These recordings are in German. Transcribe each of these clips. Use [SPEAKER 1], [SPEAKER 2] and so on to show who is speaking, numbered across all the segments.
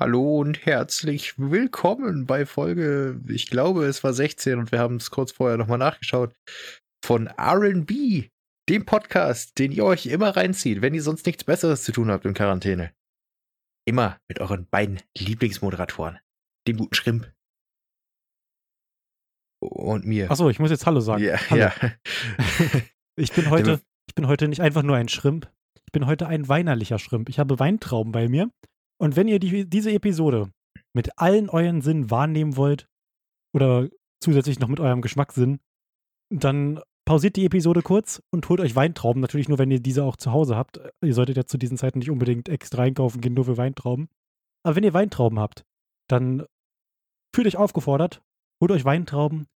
[SPEAKER 1] Hallo und herzlich willkommen bei Folge, ich glaube, es war 16 und wir haben es kurz vorher nochmal nachgeschaut, von RB, dem Podcast, den ihr euch immer reinzieht, wenn ihr sonst nichts Besseres zu tun habt in Quarantäne. Immer mit euren beiden Lieblingsmoderatoren, dem guten Schrimp und mir.
[SPEAKER 2] Achso, ich muss jetzt Hallo sagen.
[SPEAKER 1] Ja,
[SPEAKER 2] Hallo.
[SPEAKER 1] ja.
[SPEAKER 2] Ich bin heute, ich bin heute nicht einfach nur ein Schrimp. Ich bin heute ein weinerlicher Schrimp. Ich habe Weintrauben bei mir. Und wenn ihr die, diese Episode mit allen euren Sinnen wahrnehmen wollt oder zusätzlich noch mit eurem Geschmackssinn, dann pausiert die Episode kurz und holt euch Weintrauben. Natürlich nur, wenn ihr diese auch zu Hause habt. Ihr solltet ja zu diesen Zeiten nicht unbedingt extra einkaufen gehen, nur für Weintrauben. Aber wenn ihr Weintrauben habt, dann fühlt euch aufgefordert, holt euch Weintrauben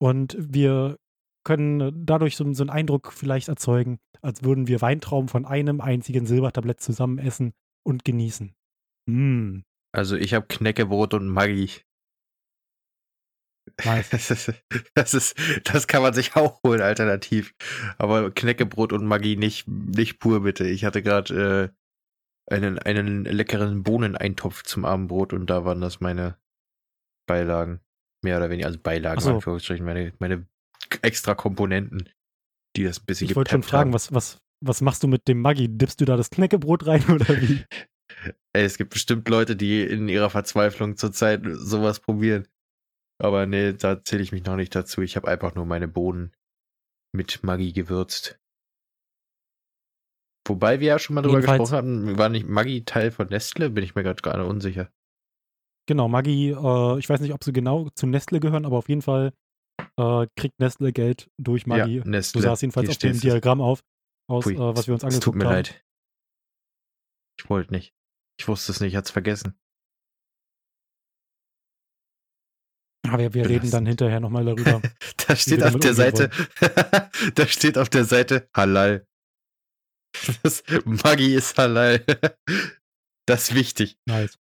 [SPEAKER 2] und wir können dadurch so, so einen Eindruck vielleicht erzeugen, als würden wir Weintrauben von einem einzigen Silbertablett zusammen essen und genießen. Mm,
[SPEAKER 1] Also ich habe Knäckebrot und Maggi.
[SPEAKER 2] nice.
[SPEAKER 1] Das ist, das ist, das kann man sich auch holen, alternativ. Aber Knäckebrot und Maggi nicht, nicht pur, bitte. Ich hatte gerade äh, einen, einen leckeren Bohneneintopf zum Abendbrot und da waren das meine Beilagen. Mehr oder weniger, also Beilagen,
[SPEAKER 2] so.
[SPEAKER 1] Anführungsstrichen, meine, meine extra Komponenten, die das ein bisschen
[SPEAKER 2] Ich wollte schon fragen,
[SPEAKER 1] haben.
[SPEAKER 2] was, was, was machst du mit dem Maggi? Dippst du da das Knäckebrot rein oder wie?
[SPEAKER 1] Ey, es gibt bestimmt Leute, die in ihrer Verzweiflung zurzeit sowas probieren. Aber nee, da zähle ich mich noch nicht dazu. Ich habe einfach nur meine Bohnen mit Maggi gewürzt. Wobei wir ja schon mal drüber
[SPEAKER 2] Jedenfalls-
[SPEAKER 1] gesprochen hatten, war nicht Maggi Teil von Nestle? Bin ich mir gerade gerade unsicher.
[SPEAKER 2] Genau, Maggi, äh, ich weiß nicht, ob sie genau zu Nestle gehören, aber auf jeden Fall äh, kriegt Nestle Geld durch Maggi.
[SPEAKER 1] Ja, Nestle.
[SPEAKER 2] so sah es jedenfalls
[SPEAKER 1] Hier
[SPEAKER 2] auf dem. Diagramm auf, aus,
[SPEAKER 1] Pui,
[SPEAKER 2] äh, was wir uns angeguckt
[SPEAKER 1] tut mir
[SPEAKER 2] haben.
[SPEAKER 1] leid. Ich wollte nicht. Ich wusste es nicht, ich hat's vergessen.
[SPEAKER 2] Aber wir, reden dann hinterher nochmal darüber.
[SPEAKER 1] da steht auf der Seite, da steht auf der Seite Halal. Das Maggi ist Halal. Das ist wichtig.
[SPEAKER 2] nice.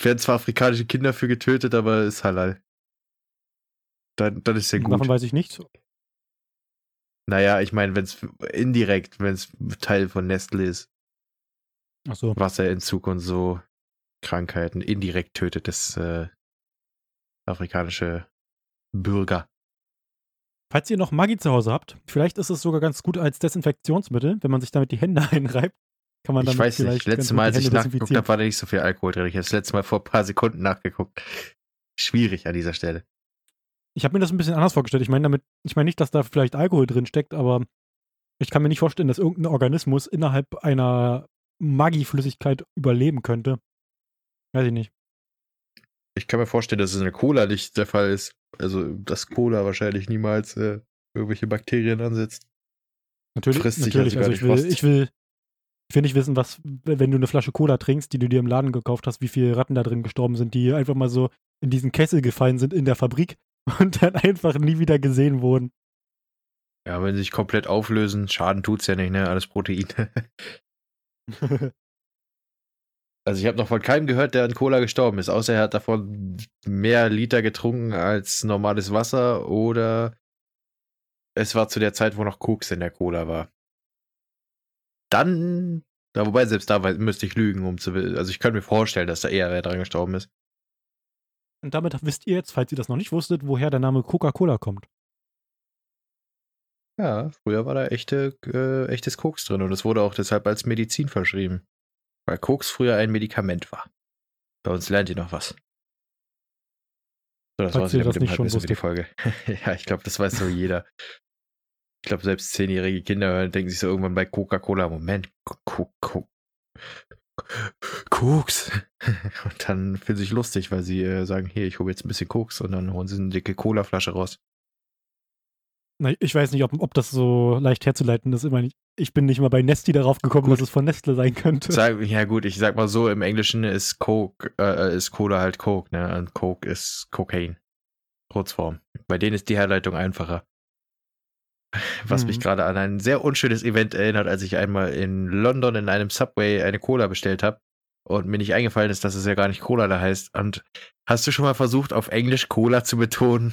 [SPEAKER 1] Werden zwar afrikanische Kinder für getötet, aber ist Halal. Dann, dann ist ja gut.
[SPEAKER 2] Davon weiß ich nichts.
[SPEAKER 1] Naja, ich meine, wenn es indirekt, wenn es Teil von Nestle ist,
[SPEAKER 2] Achso.
[SPEAKER 1] Wasserentzug und so Krankheiten indirekt tötet das äh, afrikanische Bürger.
[SPEAKER 2] Falls ihr noch Maggi zu Hause habt, vielleicht ist es sogar ganz gut als Desinfektionsmittel, wenn man sich damit die Hände einreibt. Kann man
[SPEAKER 1] Ich weiß nicht, letztes Mal, als ich nachgeguckt habe, war da nicht so viel Alkohol drin. Ich habe das letzte Mal vor ein paar Sekunden nachgeguckt. Schwierig an dieser Stelle.
[SPEAKER 2] Ich habe mir das ein bisschen anders vorgestellt. Ich meine damit, ich meine nicht, dass da vielleicht Alkohol drin steckt, aber ich kann mir nicht vorstellen, dass irgendein Organismus innerhalb einer Maggi-Flüssigkeit überleben könnte. Weiß ich nicht.
[SPEAKER 1] Ich kann mir vorstellen, dass es in der Cola nicht der Fall ist. Also, dass Cola wahrscheinlich niemals äh, irgendwelche Bakterien ansetzt.
[SPEAKER 2] Natürlich,
[SPEAKER 1] Frisst
[SPEAKER 2] natürlich.
[SPEAKER 1] sogar
[SPEAKER 2] Also ich will,
[SPEAKER 1] Rost.
[SPEAKER 2] ich will, ich will nicht wissen, was, wenn du eine Flasche Cola trinkst, die du dir im Laden gekauft hast, wie viele Ratten da drin gestorben sind, die einfach mal so in diesen Kessel gefallen sind in der Fabrik und dann einfach nie wieder gesehen wurden.
[SPEAKER 1] Ja, wenn sie sich komplett auflösen, Schaden tut's ja nicht, ne? Alles Protein. Also ich habe noch von keinem gehört, der an Cola gestorben ist, außer er hat davon mehr Liter getrunken als normales Wasser oder es war zu der Zeit, wo noch Koks in der Cola war. Dann, da wobei selbst da müsste ich lügen, um zu. Also ich könnte mir vorstellen, dass da eher wer dran gestorben ist.
[SPEAKER 2] Und damit wisst ihr jetzt, falls ihr das noch nicht wusstet, woher der Name Coca-Cola kommt.
[SPEAKER 1] Ja, früher war da echte, äh, echtes Koks drin und es wurde auch deshalb als Medizin verschrieben. Weil Koks früher ein Medikament war. Bei uns lernt ihr noch was. So, das wieder
[SPEAKER 2] das
[SPEAKER 1] mit dem
[SPEAKER 2] nicht schon
[SPEAKER 1] die Folge. ja, ich glaube, das weiß so jeder. Ich glaube, selbst zehnjährige Kinder denken sich so irgendwann bei Coca-Cola, Moment, Ko- Ko- Koks. Und dann finden sie sich lustig, weil sie äh, sagen, hier, ich hole jetzt ein bisschen Koks und dann holen sie eine dicke Cola-Flasche raus.
[SPEAKER 2] Na, ich weiß nicht, ob, ob das so leicht herzuleiten ist. Immer nicht, ich bin nicht mal bei Nesti darauf gekommen,
[SPEAKER 1] Gut.
[SPEAKER 2] dass es von Nestle sein könnte.
[SPEAKER 1] Sag, ja gut, ich sag mal so, im Englischen ist Coke, äh, ist Cola halt Coke, ne? Und Coke ist Cocaine. Kurzform. Bei denen ist die Herleitung einfacher. Was mich
[SPEAKER 2] Mhm.
[SPEAKER 1] gerade an ein sehr unschönes Event erinnert, als ich einmal in London in einem Subway eine Cola bestellt habe und mir nicht eingefallen ist, dass es ja gar nicht Cola da heißt. Und hast du schon mal versucht, auf Englisch Cola zu betonen?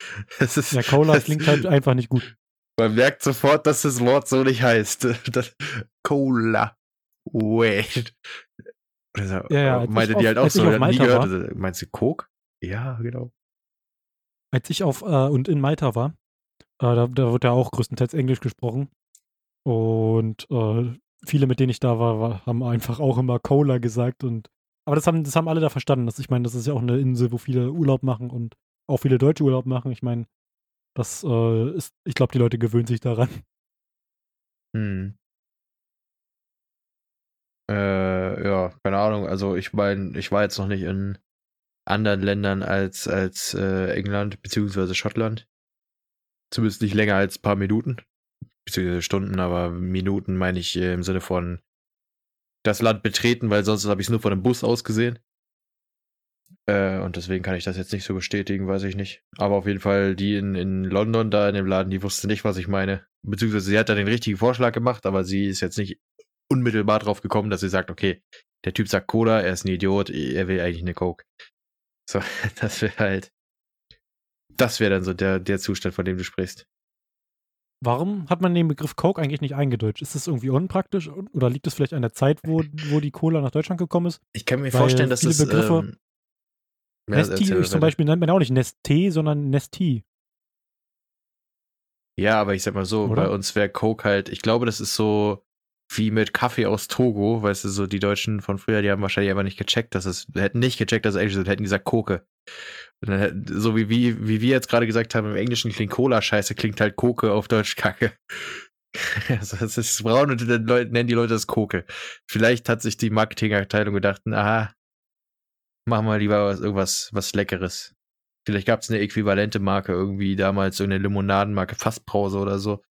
[SPEAKER 1] Es ist,
[SPEAKER 2] Ja, Cola
[SPEAKER 1] es-
[SPEAKER 2] klingt halt einfach nicht gut.
[SPEAKER 1] man merkt sofort, dass das Wort so nicht heißt. Das, Cola. Wait. Also,
[SPEAKER 2] Ja, ja, als
[SPEAKER 1] meinte die
[SPEAKER 2] auf-
[SPEAKER 1] halt auch so, nie gehört.
[SPEAKER 2] war.
[SPEAKER 1] Also, Meinst du Coke? Ja, genau.
[SPEAKER 2] Als ich auf äh, und in Malta war, äh, da, da wird ja auch größtenteils Englisch gesprochen. Und äh, viele, mit denen ich da war, war, haben einfach auch immer Cola gesagt. Und aber das haben, das haben alle da verstanden. Das, ich meine, das ist ja auch eine Insel, wo viele Urlaub machen und auch viele Deutsche Urlaub machen. Ich meine, das äh, ist, ich glaube, die Leute gewöhnen sich daran.
[SPEAKER 1] Hm. Äh, ja, keine Ahnung. Also ich meine, ich war jetzt noch nicht in anderen Ländern als, als äh, England beziehungsweise Schottland. Zumindest nicht länger als ein paar Minuten. Beziehungsweise Stunden, aber Minuten meine ich äh, im Sinne von das Land betreten, weil sonst habe ich es nur von einem Bus aus gesehen. Äh, und deswegen kann ich das jetzt nicht so bestätigen, weiß ich nicht. Aber auf jeden Fall, die in, in London da in dem Laden, die wusste nicht, was ich meine. Beziehungsweise sie hat da den richtigen Vorschlag gemacht, aber sie ist jetzt nicht unmittelbar drauf gekommen, dass sie sagt, okay, der Typ sagt Cola, er ist ein Idiot, er will eigentlich eine Coke. So, das wäre halt. Das wäre dann so der, der Zustand, von dem du sprichst.
[SPEAKER 2] Warum hat man den Begriff Coke eigentlich nicht eingedeutscht? Ist das irgendwie unpraktisch oder liegt es vielleicht an der Zeit, wo, wo die Cola nach Deutschland gekommen ist?
[SPEAKER 1] Ich kann mir
[SPEAKER 2] Weil
[SPEAKER 1] vorstellen, dass das.
[SPEAKER 2] Begriffe-
[SPEAKER 1] ähm,
[SPEAKER 2] Nesti zum. Beispiel nennt man auch nicht Nesté, sondern Nesti.
[SPEAKER 1] Ja, aber ich sag mal so,
[SPEAKER 2] Oder?
[SPEAKER 1] bei uns wäre Coke halt, ich glaube, das ist so wie mit Kaffee aus Togo, weißt du, so die Deutschen von früher, die haben wahrscheinlich einfach nicht gecheckt, dass es, hätten nicht gecheckt, dass es Englisch ist, hätten gesagt Koke. Dann so wie, wie, wie wir jetzt gerade gesagt haben, im Englischen klingt Cola scheiße, klingt halt Koke auf Deutsch kacke. Also das ist braun und dann nennen die Leute das Koke. Vielleicht hat sich die Marketingabteilung gedacht, aha, machen wir lieber was, irgendwas was Leckeres. Vielleicht gab es eine äquivalente Marke irgendwie damals, so eine Limonadenmarke, Fassbrause oder so,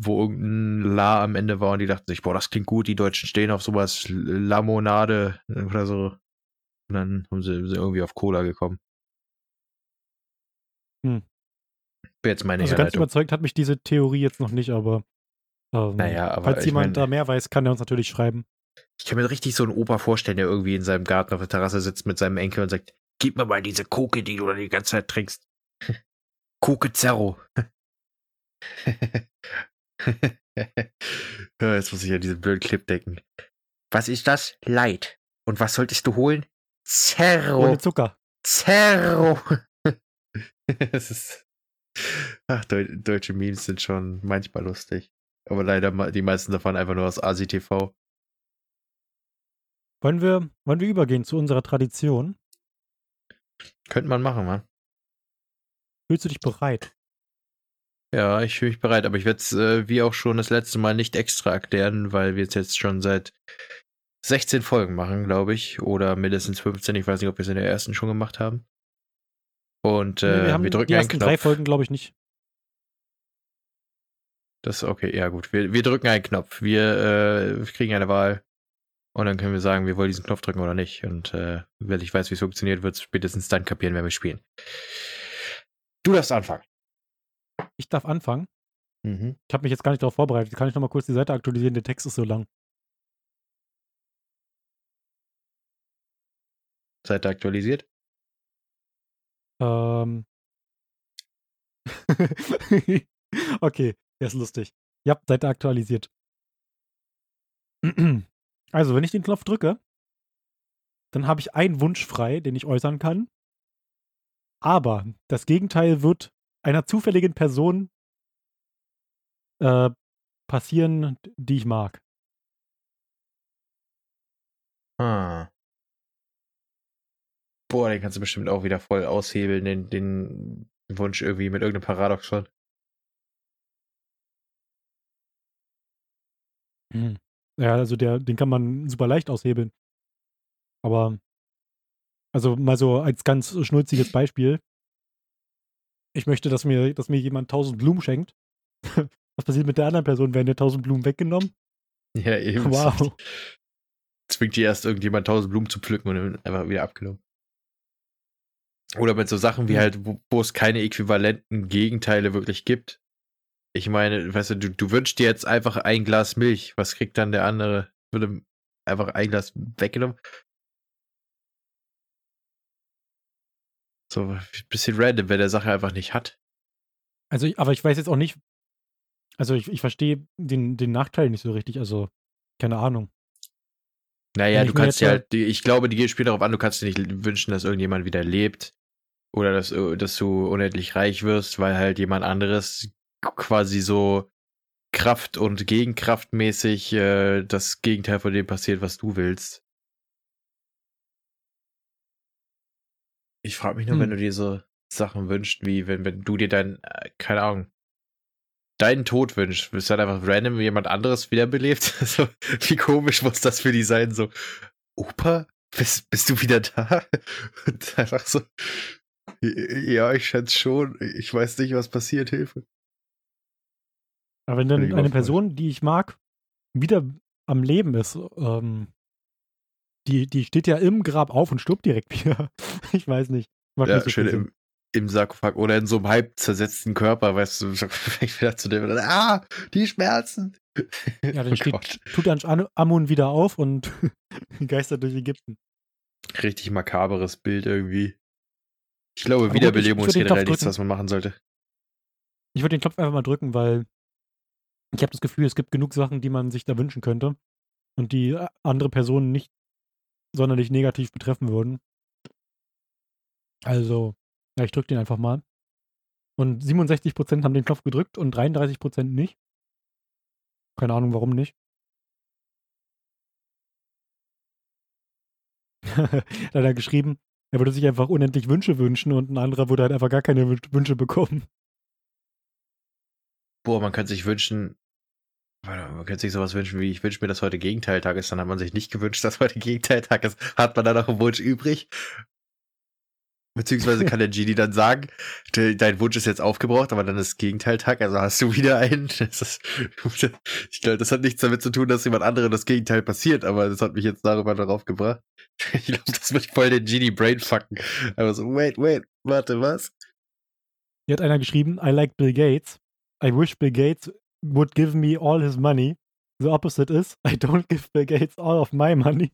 [SPEAKER 1] wo irgendein La am Ende war und die dachten sich, boah, das klingt gut, die Deutschen stehen auf sowas, Lamonade oder so. Und dann haben sie, sind irgendwie auf Cola gekommen.
[SPEAKER 2] Hm.
[SPEAKER 1] Wäre jetzt meine
[SPEAKER 2] Also ganz
[SPEAKER 1] Herleitung.
[SPEAKER 2] überzeugt hat mich diese Theorie jetzt noch nicht, aber, ähm,
[SPEAKER 1] Naja, aber
[SPEAKER 2] falls jemand
[SPEAKER 1] mein-
[SPEAKER 2] da mehr weiß, kann er uns natürlich schreiben.
[SPEAKER 1] Ich kann mir richtig so einen Opa vorstellen, der irgendwie in seinem Garten auf der Terrasse sitzt mit seinem Enkel und sagt, gib mir mal diese Koke, die du da die ganze Zeit trinkst. Koke Zerro. Jetzt muss ich an diesen blöden Clip denken. Was ist das? Light. Und was solltest du holen? Zerro.
[SPEAKER 2] Ohne Zucker.
[SPEAKER 1] Zerro. Es ist. Ach, Deu deutsche Memes sind schon manchmal lustig. Aber leider die meisten davon einfach nur aus ASI-TV.
[SPEAKER 2] Wollen wir, wollen wir übergehen zu unserer Tradition?
[SPEAKER 1] Könnte man machen, Mann.
[SPEAKER 2] Fühlst du dich bereit?
[SPEAKER 1] Ja, ich fühle mich bereit, aber ich werde es äh, wie auch schon das letzte Mal nicht extra erklären, weil wir es jetzt schon seit 16 Folgen machen, glaube ich. Oder mindestens 15. Ich weiß nicht, ob wir es in der ersten schon gemacht haben. Und
[SPEAKER 2] Nee,
[SPEAKER 1] äh,
[SPEAKER 2] wir haben
[SPEAKER 1] wir drücken
[SPEAKER 2] die
[SPEAKER 1] einen
[SPEAKER 2] ersten
[SPEAKER 1] Knopf.
[SPEAKER 2] drei Folgen, glaube ich, nicht.
[SPEAKER 1] Das ist okay, ja gut. Wir, wir drücken einen Knopf. Wir äh, kriegen eine Wahl. Und dann können wir sagen, wir wollen diesen Knopf drücken oder nicht. Und äh, wenn ich weiß, wie es funktioniert, wird es spätestens dann kapieren, wenn wir spielen. Du darfst anfangen.
[SPEAKER 2] Ich darf anfangen.
[SPEAKER 1] Mhm.
[SPEAKER 2] Ich habe mich jetzt gar nicht darauf vorbereitet. Kann ich noch mal kurz die Seite aktualisieren? Der Text ist so lang.
[SPEAKER 1] Seite aktualisiert.
[SPEAKER 2] Ähm. okay, der ist lustig. Ja, Seite aktualisiert. Also, wenn ich den Knopf drücke, dann habe ich einen Wunsch frei, den ich äußern kann. Aber das Gegenteil wird einer zufälligen Person äh, passieren, die ich mag.
[SPEAKER 1] Ah. Boah, den kannst du bestimmt auch wieder voll aushebeln, den, den Wunsch irgendwie mit irgendeinem Paradoxon.
[SPEAKER 2] Hm. Ja, also der, den kann man super leicht aushebeln. Aber, also mal so als ganz schnulziges Beispiel. Ich möchte, dass mir, dass mir jemand 1000 Blumen schenkt. Was passiert mit der anderen Person? Werden dir 1000 Blumen weggenommen?
[SPEAKER 1] Ja, eben.
[SPEAKER 2] Wow.
[SPEAKER 1] Zwingt die erst irgendjemand tausend Blumen zu pflücken und dann einfach wieder abgenommen. Oder mit so Sachen wie halt, wo, wo es keine äquivalenten Gegenteile wirklich gibt. Ich meine, weißt du, du, du wünschst dir jetzt einfach ein Glas Milch. Was kriegt dann der andere? Würde einfach ein Glas weggenommen? So ein bisschen random, wer der Sache einfach nicht hat.
[SPEAKER 2] Also, ich- aber ich weiß jetzt auch nicht. Also, ich, ich verstehe den, den Nachteil nicht so richtig. Also, keine Ahnung.
[SPEAKER 1] Naja, du kannst
[SPEAKER 2] mal-
[SPEAKER 1] halt, ich glaube, die spielt darauf an, du kannst dir nicht wünschen, dass irgendjemand wieder lebt. Oder dass, dass du unendlich reich wirst, weil halt jemand anderes quasi so Kraft- und Gegenkraftmäßig äh, das Gegenteil von dem passiert, was du willst. Ich frage mich nur,
[SPEAKER 2] Hm.
[SPEAKER 1] wenn du dir so Sachen wünschst, wie wenn, wenn du dir dein, äh, keine Ahnung, deinen Tod wünschst, wirst du dann einfach random jemand anderes wiederbelebt? so, wie komisch muss das für die sein? So, Opa, bist, bist du wieder da? Und einfach so, ja, ich schätze schon. Ich weiß nicht, was passiert, Hilfe.
[SPEAKER 2] Aber wenn dann eine. Person, die ich mag, wieder am Leben ist, ähm, die, die steht ja im Grab auf und stirbt direkt wieder. ich weiß nicht. Macht
[SPEAKER 1] Ja,
[SPEAKER 2] nicht so
[SPEAKER 1] schön im, im Sarkophag oder in so einem halb zersetzten Körper, weißt du, fängt wieder zu dem, ah, die Schmerzen.
[SPEAKER 2] Ja, dann
[SPEAKER 1] oh
[SPEAKER 2] steht
[SPEAKER 1] Gott.
[SPEAKER 2] Tutanchamun Amun wieder auf und geistert durch Ägypten.
[SPEAKER 1] Richtig makaberes Bild irgendwie. Ich glaube, Wiederbelebung
[SPEAKER 2] ich-
[SPEAKER 1] ist
[SPEAKER 2] ich
[SPEAKER 1] generell nichts, was man machen sollte.
[SPEAKER 2] Ich würde den Knopf einfach mal drücken, weil ich habe das Gefühl, es gibt genug Sachen, die man sich da wünschen könnte und die äh, andere Personen nicht sonderlich negativ betreffen würden. Also, ja, ich drücke den einfach mal. Und 67% haben den Knopf gedrückt und 33% nicht. Keine Ahnung, warum nicht. da hat er geschrieben, er würde sich einfach unendlich Wünsche wünschen und ein anderer würde halt einfach gar keine Wün- Wünsche bekommen.
[SPEAKER 1] Boah, man könnte sich wünschen, man könnte sich sowas wünschen wie, ich wünsche mir, dass heute Gegenteiltag ist, dann hat man sich nicht gewünscht, dass heute Gegenteiltag ist. Hat man da noch einen Wunsch übrig? Beziehungsweise kann der Genie dann sagen, de, dein Wunsch ist jetzt aufgebraucht, aber dann ist Gegenteiltag, also hast du wieder einen. Ist, ich glaube, das hat nichts damit zu tun, dass jemand anderem das Gegenteil passiert, aber das hat mich jetzt darüber darauf gebracht. Ich glaube, das wird voll den Genie Brain fucken. Aber so, wait, wait, warte, was?
[SPEAKER 2] Hier hat einer geschrieben, I like Bill Gates. I wish Bill Gates would give me all his money. The opposite is, I don't give Bill Gates all of my money.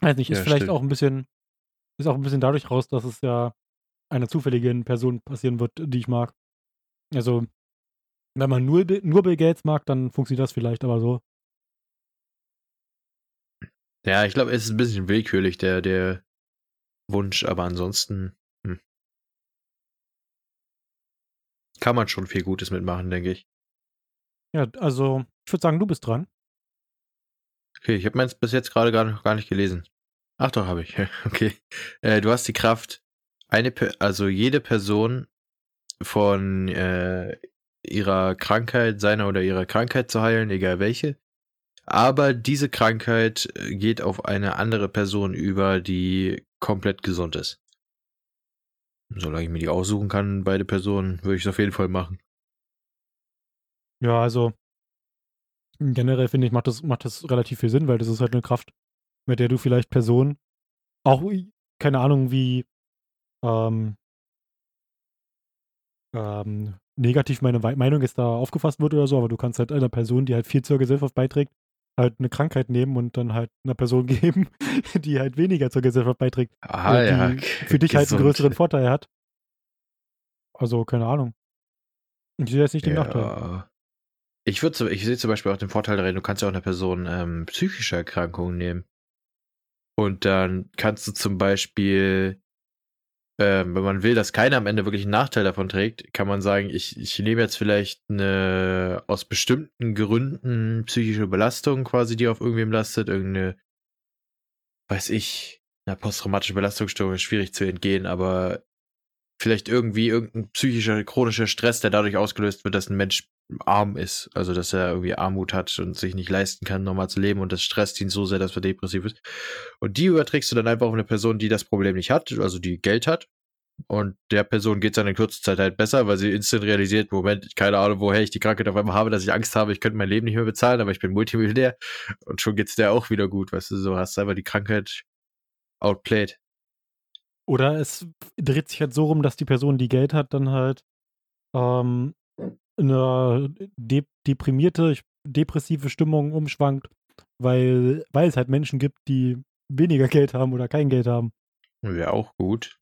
[SPEAKER 2] Weiß nicht, ist
[SPEAKER 1] Ja,
[SPEAKER 2] vielleicht
[SPEAKER 1] stimmt.
[SPEAKER 2] auch ein bisschen, ist auch ein bisschen dadurch raus, dass es ja einer zufälligen Person passieren wird, die ich mag. Also, wenn man nur, Bill- nur Bill Gates mag, dann funktioniert das vielleicht, aber so.
[SPEAKER 1] Ja, ich glaube, es ist ein bisschen willkürlich, der, der Wunsch, aber ansonsten hm. kann man schon viel Gutes mitmachen, denke ich.
[SPEAKER 2] Ja, also, ich würde sagen, du bist dran.
[SPEAKER 1] Okay, ich habe meins bis jetzt gerade gar, noch gar nicht gelesen. Ach doch, habe ich. Okay. Äh, du hast die Kraft, eine, also jede Person von äh, ihrer Krankheit, seiner oder ihrer Krankheit zu heilen, egal welche. Aber diese Krankheit äh, geht auf eine andere Person über, die komplett gesund ist. Solange ich mir die aussuchen kann, beide Personen, würde ich es auf jeden Fall machen.
[SPEAKER 2] Ja, also generell finde ich, macht das, macht das relativ viel Sinn, weil das ist halt eine Kraft, mit der du vielleicht Personen, auch keine Ahnung, wie ähm, ähm, negativ meine Meinung jetzt da aufgefasst wird oder so, aber du kannst halt einer Person, die halt viel zur Gesellschaft beiträgt, halt eine Krankheit nehmen und dann halt einer Person geben, die halt weniger zur Gesellschaft beiträgt, äh,
[SPEAKER 1] ja.
[SPEAKER 2] die für dich halt einen
[SPEAKER 1] gesund.
[SPEAKER 2] größeren Vorteil hat. Also, keine Ahnung. Ich sehe jetzt nicht den Nachteil.
[SPEAKER 1] Ja. Ich würde, ich sehe zum Beispiel auch den Vorteil darin, du kannst ja auch einer Person ähm, psychische Erkrankungen nehmen. Und dann kannst du zum Beispiel, ähm, wenn man will, dass keiner am Ende wirklich einen Nachteil davon trägt, kann man sagen, ich, ich nehme jetzt vielleicht eine aus bestimmten Gründen psychische Belastung quasi, die auf irgendwem lastet, irgendeine, weiß ich, eine posttraumatische Belastungsstörung ist schwierig zu entgehen, aber vielleicht irgendwie irgendein psychischer, chronischer Stress, der dadurch ausgelöst wird, dass ein Mensch arm ist. Also, dass er irgendwie Armut hat und sich nicht leisten kann, normal zu leben und das stresst ihn so sehr, dass er depressiv ist. Und die überträgst du dann einfach auf eine Person, die das Problem nicht hat, also die Geld hat. Und der Person geht es dann in kurzer Zeit halt besser, weil sie instant realisiert, Moment, keine Ahnung, woher ich die Krankheit auf einmal habe, dass ich Angst habe, ich könnte mein Leben nicht mehr bezahlen, aber ich bin Multimillionär. Und schon geht's der auch wieder gut, weißt du, so hast du einfach die Krankheit outplayed.
[SPEAKER 2] Oder es dreht sich halt so rum, dass die Person, die Geld hat, dann halt ähm, eine de deprimierte, depressive Stimmung umschwankt, weil, weil es halt Menschen gibt, die weniger Geld haben oder kein Geld haben.
[SPEAKER 1] Wäre auch gut.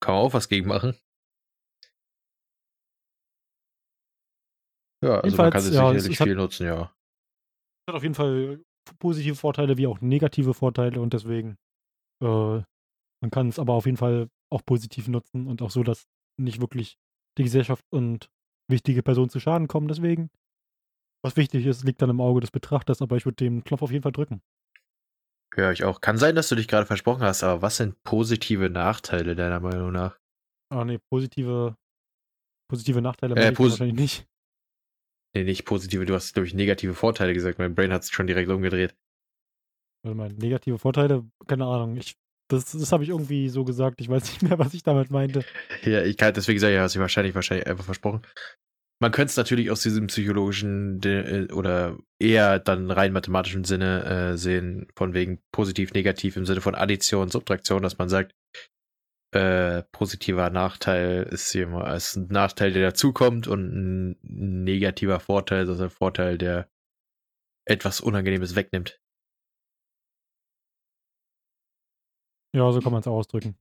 [SPEAKER 1] Kann man auch was gegen machen. Ja, also man kann es ja, sicherlich viel nutzen, ja.
[SPEAKER 2] Hat auf jeden Fall positive Vorteile wie auch negative Vorteile und deswegen äh, man kann es aber auf jeden Fall auch positiv nutzen und auch so, dass nicht wirklich die Gesellschaft und wichtige Personen zu Schaden kommen. Deswegen, was wichtig ist, liegt dann im Auge des Betrachters, aber ich würde den Knopf auf jeden Fall drücken.
[SPEAKER 1] Ja, ich auch. Kann sein, dass du dich gerade versprochen hast, aber was sind positive Nachteile deiner Meinung nach?
[SPEAKER 2] Ah, nee, positive, positive Nachteile äh, posi wahrscheinlich nicht.
[SPEAKER 1] Nee, nicht positive, du hast, glaube ich, negative Vorteile gesagt. Mein Brain hat es schon direkt umgedreht.
[SPEAKER 2] Warte mal, negative Vorteile? Keine Ahnung. Ich, das das habe ich irgendwie so gesagt. Ich weiß nicht mehr, was ich damit meinte.
[SPEAKER 1] Ja, ich kann deswegen sagen, ja, hast du wahrscheinlich, wahrscheinlich einfach versprochen. Man könnte es natürlich aus diesem psychologischen äh, oder eher dann rein mathematischen Sinne äh, sehen, von wegen positiv, negativ im Sinne von Addition, Subtraktion, dass man sagt, äh, positiver Nachteil ist hier mal ist ein Nachteil, der dazukommt und ein negativer Vorteil, also ein Vorteil, der etwas Unangenehmes wegnimmt.
[SPEAKER 2] Ja, so kann man es ausdrücken.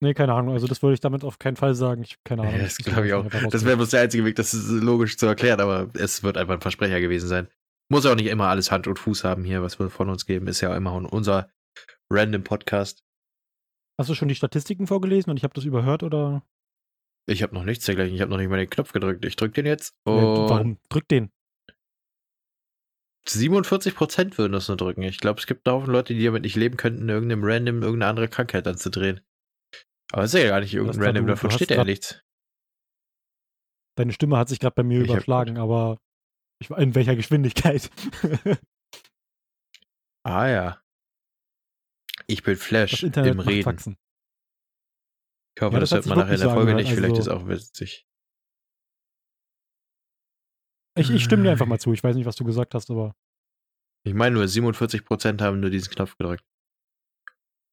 [SPEAKER 2] Nee, keine Ahnung. Also das würde ich damit auf keinen Fall sagen. Ich keine Ahnung. Ja,
[SPEAKER 1] das glaube ich auch. Das wäre bloß der einzige Weg, das ist logisch zu erklären, aber es wird einfach ein Versprecher gewesen sein. Muss auch nicht immer alles Hand und Fuß haben hier, was wir von uns geben. Ist ja immer unser random Podcast.
[SPEAKER 2] Hast du schon die Statistiken vorgelesen und ich habe das überhört oder?
[SPEAKER 1] Ich habe noch nichts dergleichen. Ich habe noch nicht mal den Knopf gedrückt. Ich drück den jetzt.
[SPEAKER 2] Und Warum? Drück den.
[SPEAKER 1] 47% würden das nur drücken. Ich glaube, es gibt Haufen Leute, die damit nicht leben könnten, irgendeinem Random irgendeine andere Krankheit anzudrehen. Aber es ist ja gar nicht irgendein Random, davon steht ja nichts.
[SPEAKER 2] Deine Stimme hat sich gerade bei mir ich überschlagen, aber ich, in welcher Geschwindigkeit?
[SPEAKER 1] ah ja. Ich bin Flash im Reden. Faxen. Ich hoffe, ja, das, das hört man nachher in der Folge nicht. Also, Vielleicht ist auch witzig.
[SPEAKER 2] Ich, ich stimme dir einfach mal zu. Ich weiß nicht, was du gesagt hast, aber.
[SPEAKER 1] Ich meine nur, 47% haben nur diesen Knopf gedrückt.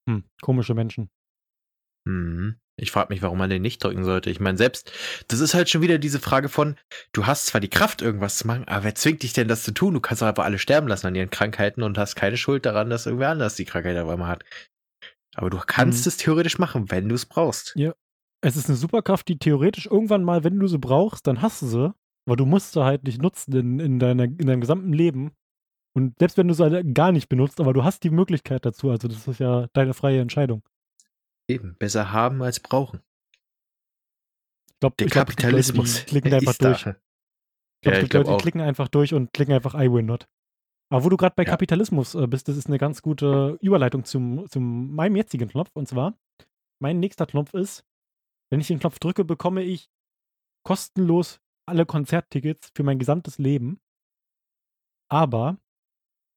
[SPEAKER 2] Hm, komische Menschen.
[SPEAKER 1] Mhm. Ich frage mich, warum man den nicht drücken sollte. Ich meine, selbst, das ist halt schon wieder diese Frage von, du hast zwar die Kraft, irgendwas zu machen, aber wer zwingt dich denn, das zu tun? Du kannst doch einfach alle sterben lassen an ihren Krankheiten und hast keine Schuld daran, dass irgendwer anders die Krankheit auf einmal hat. Aber du kannst mhm. es theoretisch machen, wenn du es brauchst.
[SPEAKER 2] Ja. Es ist eine Superkraft, die theoretisch irgendwann mal, wenn du sie brauchst, dann hast du sie. Aber du musst sie halt nicht nutzen in, in, deiner, in deinem gesamten Leben. Und selbst wenn du sie halt gar nicht benutzt, aber du hast die Möglichkeit dazu. Also das ist ja deine freie Entscheidung.
[SPEAKER 1] Eben, besser haben als brauchen.
[SPEAKER 2] Ich glaube, der ich Kapitalismus glaub, die klicken einfach durch. Da. Ich glaube, ja, die glaub Leute klicken einfach durch und klicken einfach I will not. Aber wo du gerade bei ja. Kapitalismus äh, bist, das ist eine ganz gute Überleitung zum, zum meinem jetzigen Knopf. Und zwar, mein nächster Knopf ist, wenn ich den Knopf drücke, bekomme ich kostenlos alle Konzerttickets für mein gesamtes Leben. Aber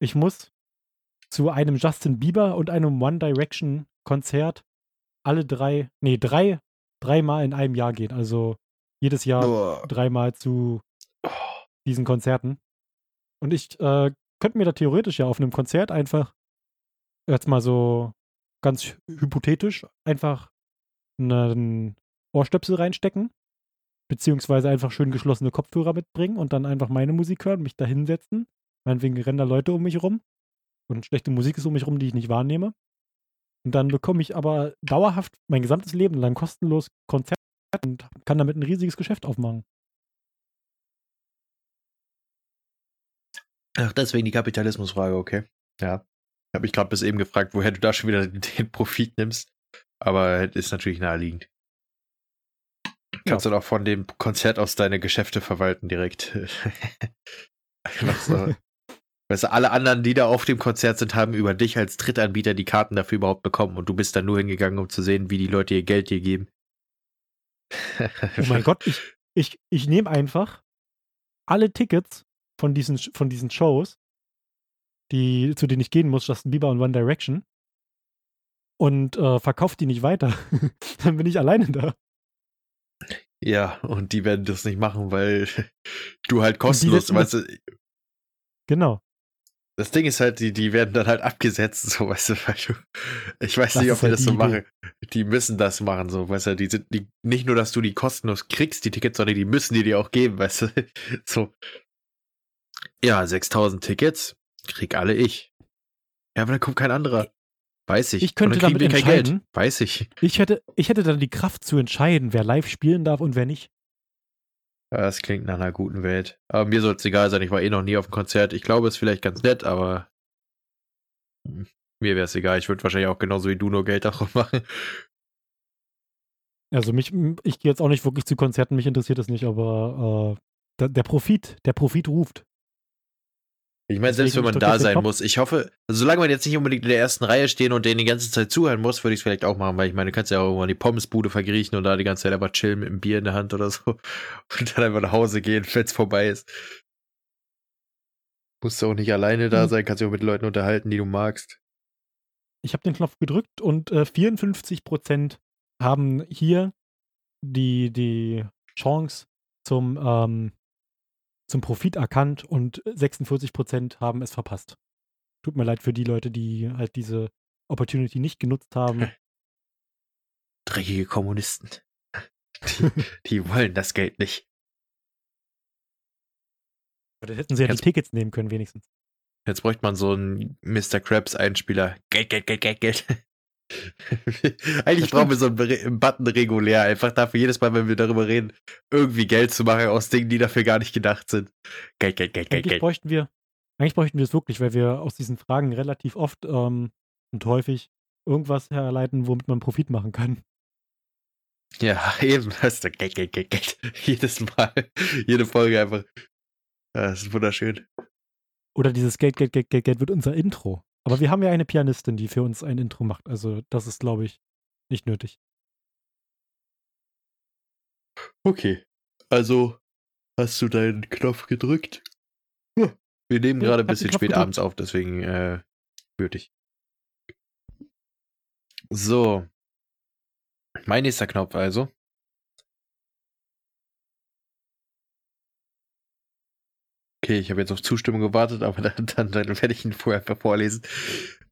[SPEAKER 2] ich muss zu einem Justin Bieber und einem One Direction Konzert alle drei, nee, drei, dreimal in einem Jahr gehen. Also jedes Jahr oh. dreimal zu diesen Konzerten. Und ich äh, könnte mir da theoretisch ja auf einem Konzert einfach, jetzt mal so ganz hypothetisch, einfach einen Ohrstöpsel reinstecken, beziehungsweise einfach schön geschlossene Kopfhörer mitbringen und dann einfach meine Musik hören, mich da hinsetzen. Meinetwegen rennen da Leute um mich rum und schlechte Musik ist um mich rum, die ich nicht wahrnehme. Und dann bekomme ich aber dauerhaft mein gesamtes Leben lang kostenlos Konzerte und kann damit ein riesiges Geschäft aufmachen.
[SPEAKER 1] Ach, deswegen die Kapitalismusfrage, okay. Ja. Habe ich gerade bis eben gefragt, woher du da schon wieder den Profit nimmst. Aber ist natürlich naheliegend. Kannst ja. du auch von dem Konzert aus deine Geschäfte verwalten direkt. So. Weißt du, alle anderen, die da auf dem Konzert sind, haben über dich als Drittanbieter die Karten dafür überhaupt bekommen und du bist dann nur hingegangen, um zu sehen, wie die Leute ihr Geld dir geben.
[SPEAKER 2] oh mein Gott, ich, ich, ich nehme einfach alle Tickets von diesen, von diesen Shows, die, zu denen ich gehen muss, Justin Bieber und One Direction, und äh, verkaufe die nicht weiter. dann bin ich alleine da.
[SPEAKER 1] Ja, und die werden das nicht machen, weil du halt kostenlos, weißt du.
[SPEAKER 2] Genau.
[SPEAKER 1] Das Ding ist halt, die, die werden dann halt abgesetzt, so, weißt du, weil du, ich weiß das nicht, ob die halt das so machen. Die müssen das machen, so, weißt du, die sind, die, nicht nur, dass du die kostenlos kriegst, die Tickets, sondern die müssen die dir auch geben, weißt du, so. Ja, 6000 Tickets, krieg alle ich. Ja, aber dann kommt kein anderer. Weiß ich.
[SPEAKER 2] Ich könnte damit entscheiden.
[SPEAKER 1] Weiß ich.
[SPEAKER 2] Ich hätte, ich hätte dann die Kraft zu entscheiden, wer live spielen darf und wer nicht.
[SPEAKER 1] Das klingt nach einer guten Welt. Aber mir soll es egal sein, ich war eh noch nie auf dem Konzert. Ich glaube, es ist vielleicht ganz nett, aber hm, mir wäre es egal. Ich würde wahrscheinlich auch genauso wie du nur Geld darum machen.
[SPEAKER 2] Also mich, ich gehe jetzt auch nicht wirklich zu Konzerten, mich interessiert das nicht, aber äh, der Profit, der Profit ruft.
[SPEAKER 1] Ich meine, selbst wenn man da sein muss, ich hoffe, also solange man jetzt nicht unbedingt in der ersten Reihe stehen und denen die ganze Zeit zuhören muss, würde ich es vielleicht auch machen, weil ich meine, du kannst ja auch irgendwann die Pommesbude vergriechen und da die ganze Zeit einfach chillen mit einem Bier in der Hand oder so und dann einfach nach Hause gehen, wenn es vorbei ist. Musst du auch nicht alleine da hm. sein, kannst dich auch mit Leuten unterhalten, die du magst.
[SPEAKER 2] Ich habe den Knopf gedrückt und äh, 54% haben hier die, die Chance zum ähm, zum Profit erkannt und 46 Prozent haben es verpasst. Tut mir leid für die Leute, die halt diese Opportunity nicht genutzt haben.
[SPEAKER 1] Dreckige Kommunisten. Die, die wollen das Geld nicht.
[SPEAKER 2] Oder hätten sie ja jetzt, die Tickets nehmen können, wenigstens.
[SPEAKER 1] Jetzt bräuchte man so einen Mr. Krabs-Einspieler. Geld, Geld, Geld, Geld, Geld. Eigentlich brauchen wir so einen Button regulär, einfach dafür jedes Mal, wenn wir darüber reden, irgendwie Geld zu machen aus Dingen, die dafür gar nicht gedacht sind. Geld, Geld, Geld, Geld,
[SPEAKER 2] eigentlich
[SPEAKER 1] Geld.
[SPEAKER 2] Bräuchten wir, eigentlich bräuchten wir es wirklich, weil wir aus diesen Fragen relativ oft ähm, und häufig irgendwas herleiten, womit man Profit machen kann.
[SPEAKER 1] Ja, eben. Das ist Geld, Geld, Geld, Geld. Jedes Mal. Jede Folge einfach. Das ist wunderschön.
[SPEAKER 2] Oder dieses Geld, Geld, Geld, Geld, Geld wird unser Intro. Aber wir haben ja eine Pianistin, die für uns ein Intro macht. Also das ist, glaube ich, nicht nötig.
[SPEAKER 1] Okay. Also hast du deinen Knopf gedrückt? Wir nehmen ja, gerade ein bisschen spät gedrückt. abends auf, deswegen äh, nötig. So. Mein nächster Knopf also. Okay, ich habe jetzt auf Zustimmung gewartet, aber dann, dann, dann werde ich ihn vorher einfach vorlesen.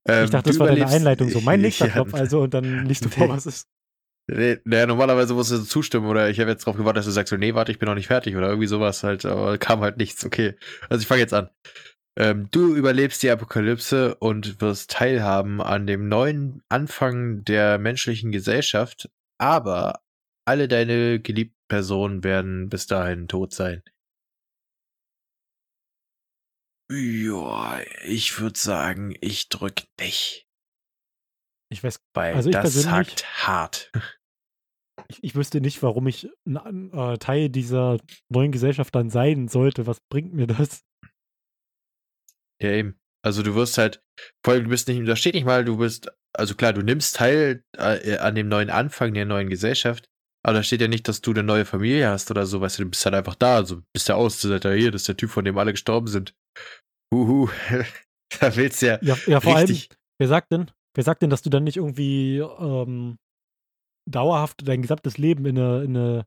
[SPEAKER 2] Ähm, ich dachte, das war deine Einleitung so. Mein nächster ja, Knopf also und dann liest du vor, was ist.
[SPEAKER 1] Naja, normalerweise musst du zustimmen oder ich habe jetzt darauf gewartet, dass du sagst, so, nee, warte, ich bin noch nicht fertig oder irgendwie sowas halt, aber kam halt nichts. Okay, also ich fange jetzt an. Ähm, du überlebst die Apokalypse und wirst teilhaben an dem neuen Anfang der menschlichen Gesellschaft, aber alle deine geliebten Personen werden bis dahin tot sein. Ja, ich würde sagen, ich drück nicht.
[SPEAKER 2] Ich weiß,
[SPEAKER 1] weil also ich das hakt hart.
[SPEAKER 2] Ich, ich, wüsste nicht, warum ich ein äh, Teil dieser neuen Gesellschaft dann sein sollte. Was bringt mir das?
[SPEAKER 1] Ja, eben. Also du wirst halt, vor allem du bist nicht, da steht nicht mal, du bist, also klar, du nimmst teil äh, an dem neuen Anfang der neuen Gesellschaft, aber da steht ja nicht, dass du eine neue Familie hast oder so, weißt du, du bist halt einfach da, also bist der Auszuseiter hier, das ist der Typ, von dem alle gestorben sind. Uhu, da willst du ja.
[SPEAKER 2] Ja, ja vor richtig. allem, wer sagt denn, wer sagt denn, dass du dann nicht irgendwie ähm, dauerhaft dein gesamtes Leben in eine, in eine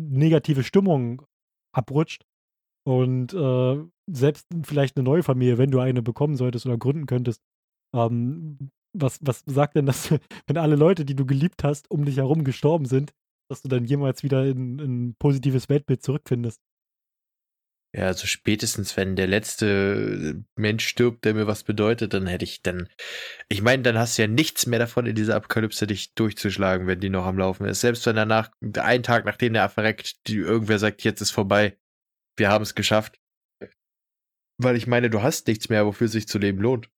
[SPEAKER 2] negative Stimmung abrutscht und äh, selbst vielleicht eine neue Familie, wenn du eine bekommen solltest oder gründen könntest, ähm, was, was sagt denn, dass wenn alle Leute, die du geliebt hast, um dich herum gestorben sind, dass du dann jemals wieder in, in ein positives Weltbild zurückfindest?
[SPEAKER 1] Ja, also spätestens, wenn der letzte Mensch stirbt, der mir was bedeutet, dann hätte ich dann, ich meine, dann hast du ja nichts mehr davon, in dieser Apokalypse dich durchzuschlagen, wenn die noch am Laufen ist. Selbst wenn danach, einen Tag nachdem der verreckt, die, irgendwer sagt, jetzt ist vorbei, wir haben es geschafft. Weil ich meine, du hast nichts mehr, wofür sich zu leben lohnt.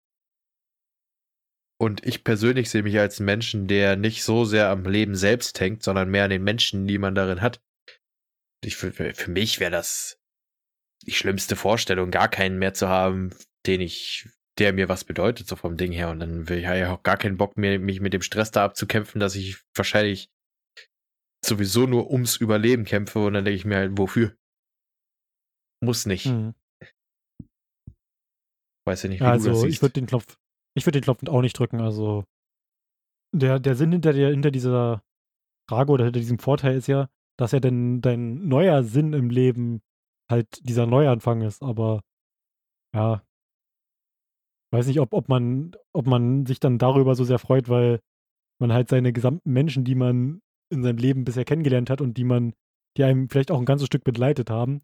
[SPEAKER 1] Und ich persönlich sehe mich als einen Menschen, der nicht so sehr am Leben selbst hängt, sondern mehr an den Menschen, die man darin hat. Ich, für, für mich wäre das die schlimmste Vorstellung, gar keinen mehr zu haben, den ich, der mir was bedeutet, so vom Ding her. Und dann will ich ja auch gar keinen Bock mehr, mich mit dem Stress da abzukämpfen, dass ich wahrscheinlich sowieso nur ums Überleben kämpfe. Und dann denke ich mir halt, wofür? Muss nicht. Mhm. Weiß ja nicht, wie
[SPEAKER 2] also,
[SPEAKER 1] du das
[SPEAKER 2] siehst. ich würde den Knopf, ich würde den Knopf auch nicht drücken. Also der, der Sinn hinter, der, hinter dieser Frage oder hinter diesem Vorteil ist ja, dass ja denn dein neuer Sinn im Leben halt dieser Neuanfang ist, aber ja, weiß nicht, ob, ob man, ob man sich dann darüber so sehr freut, weil man halt seine gesamten Menschen, die man in seinem Leben bisher kennengelernt hat und die man, die einem vielleicht auch ein ganzes Stück begleitet haben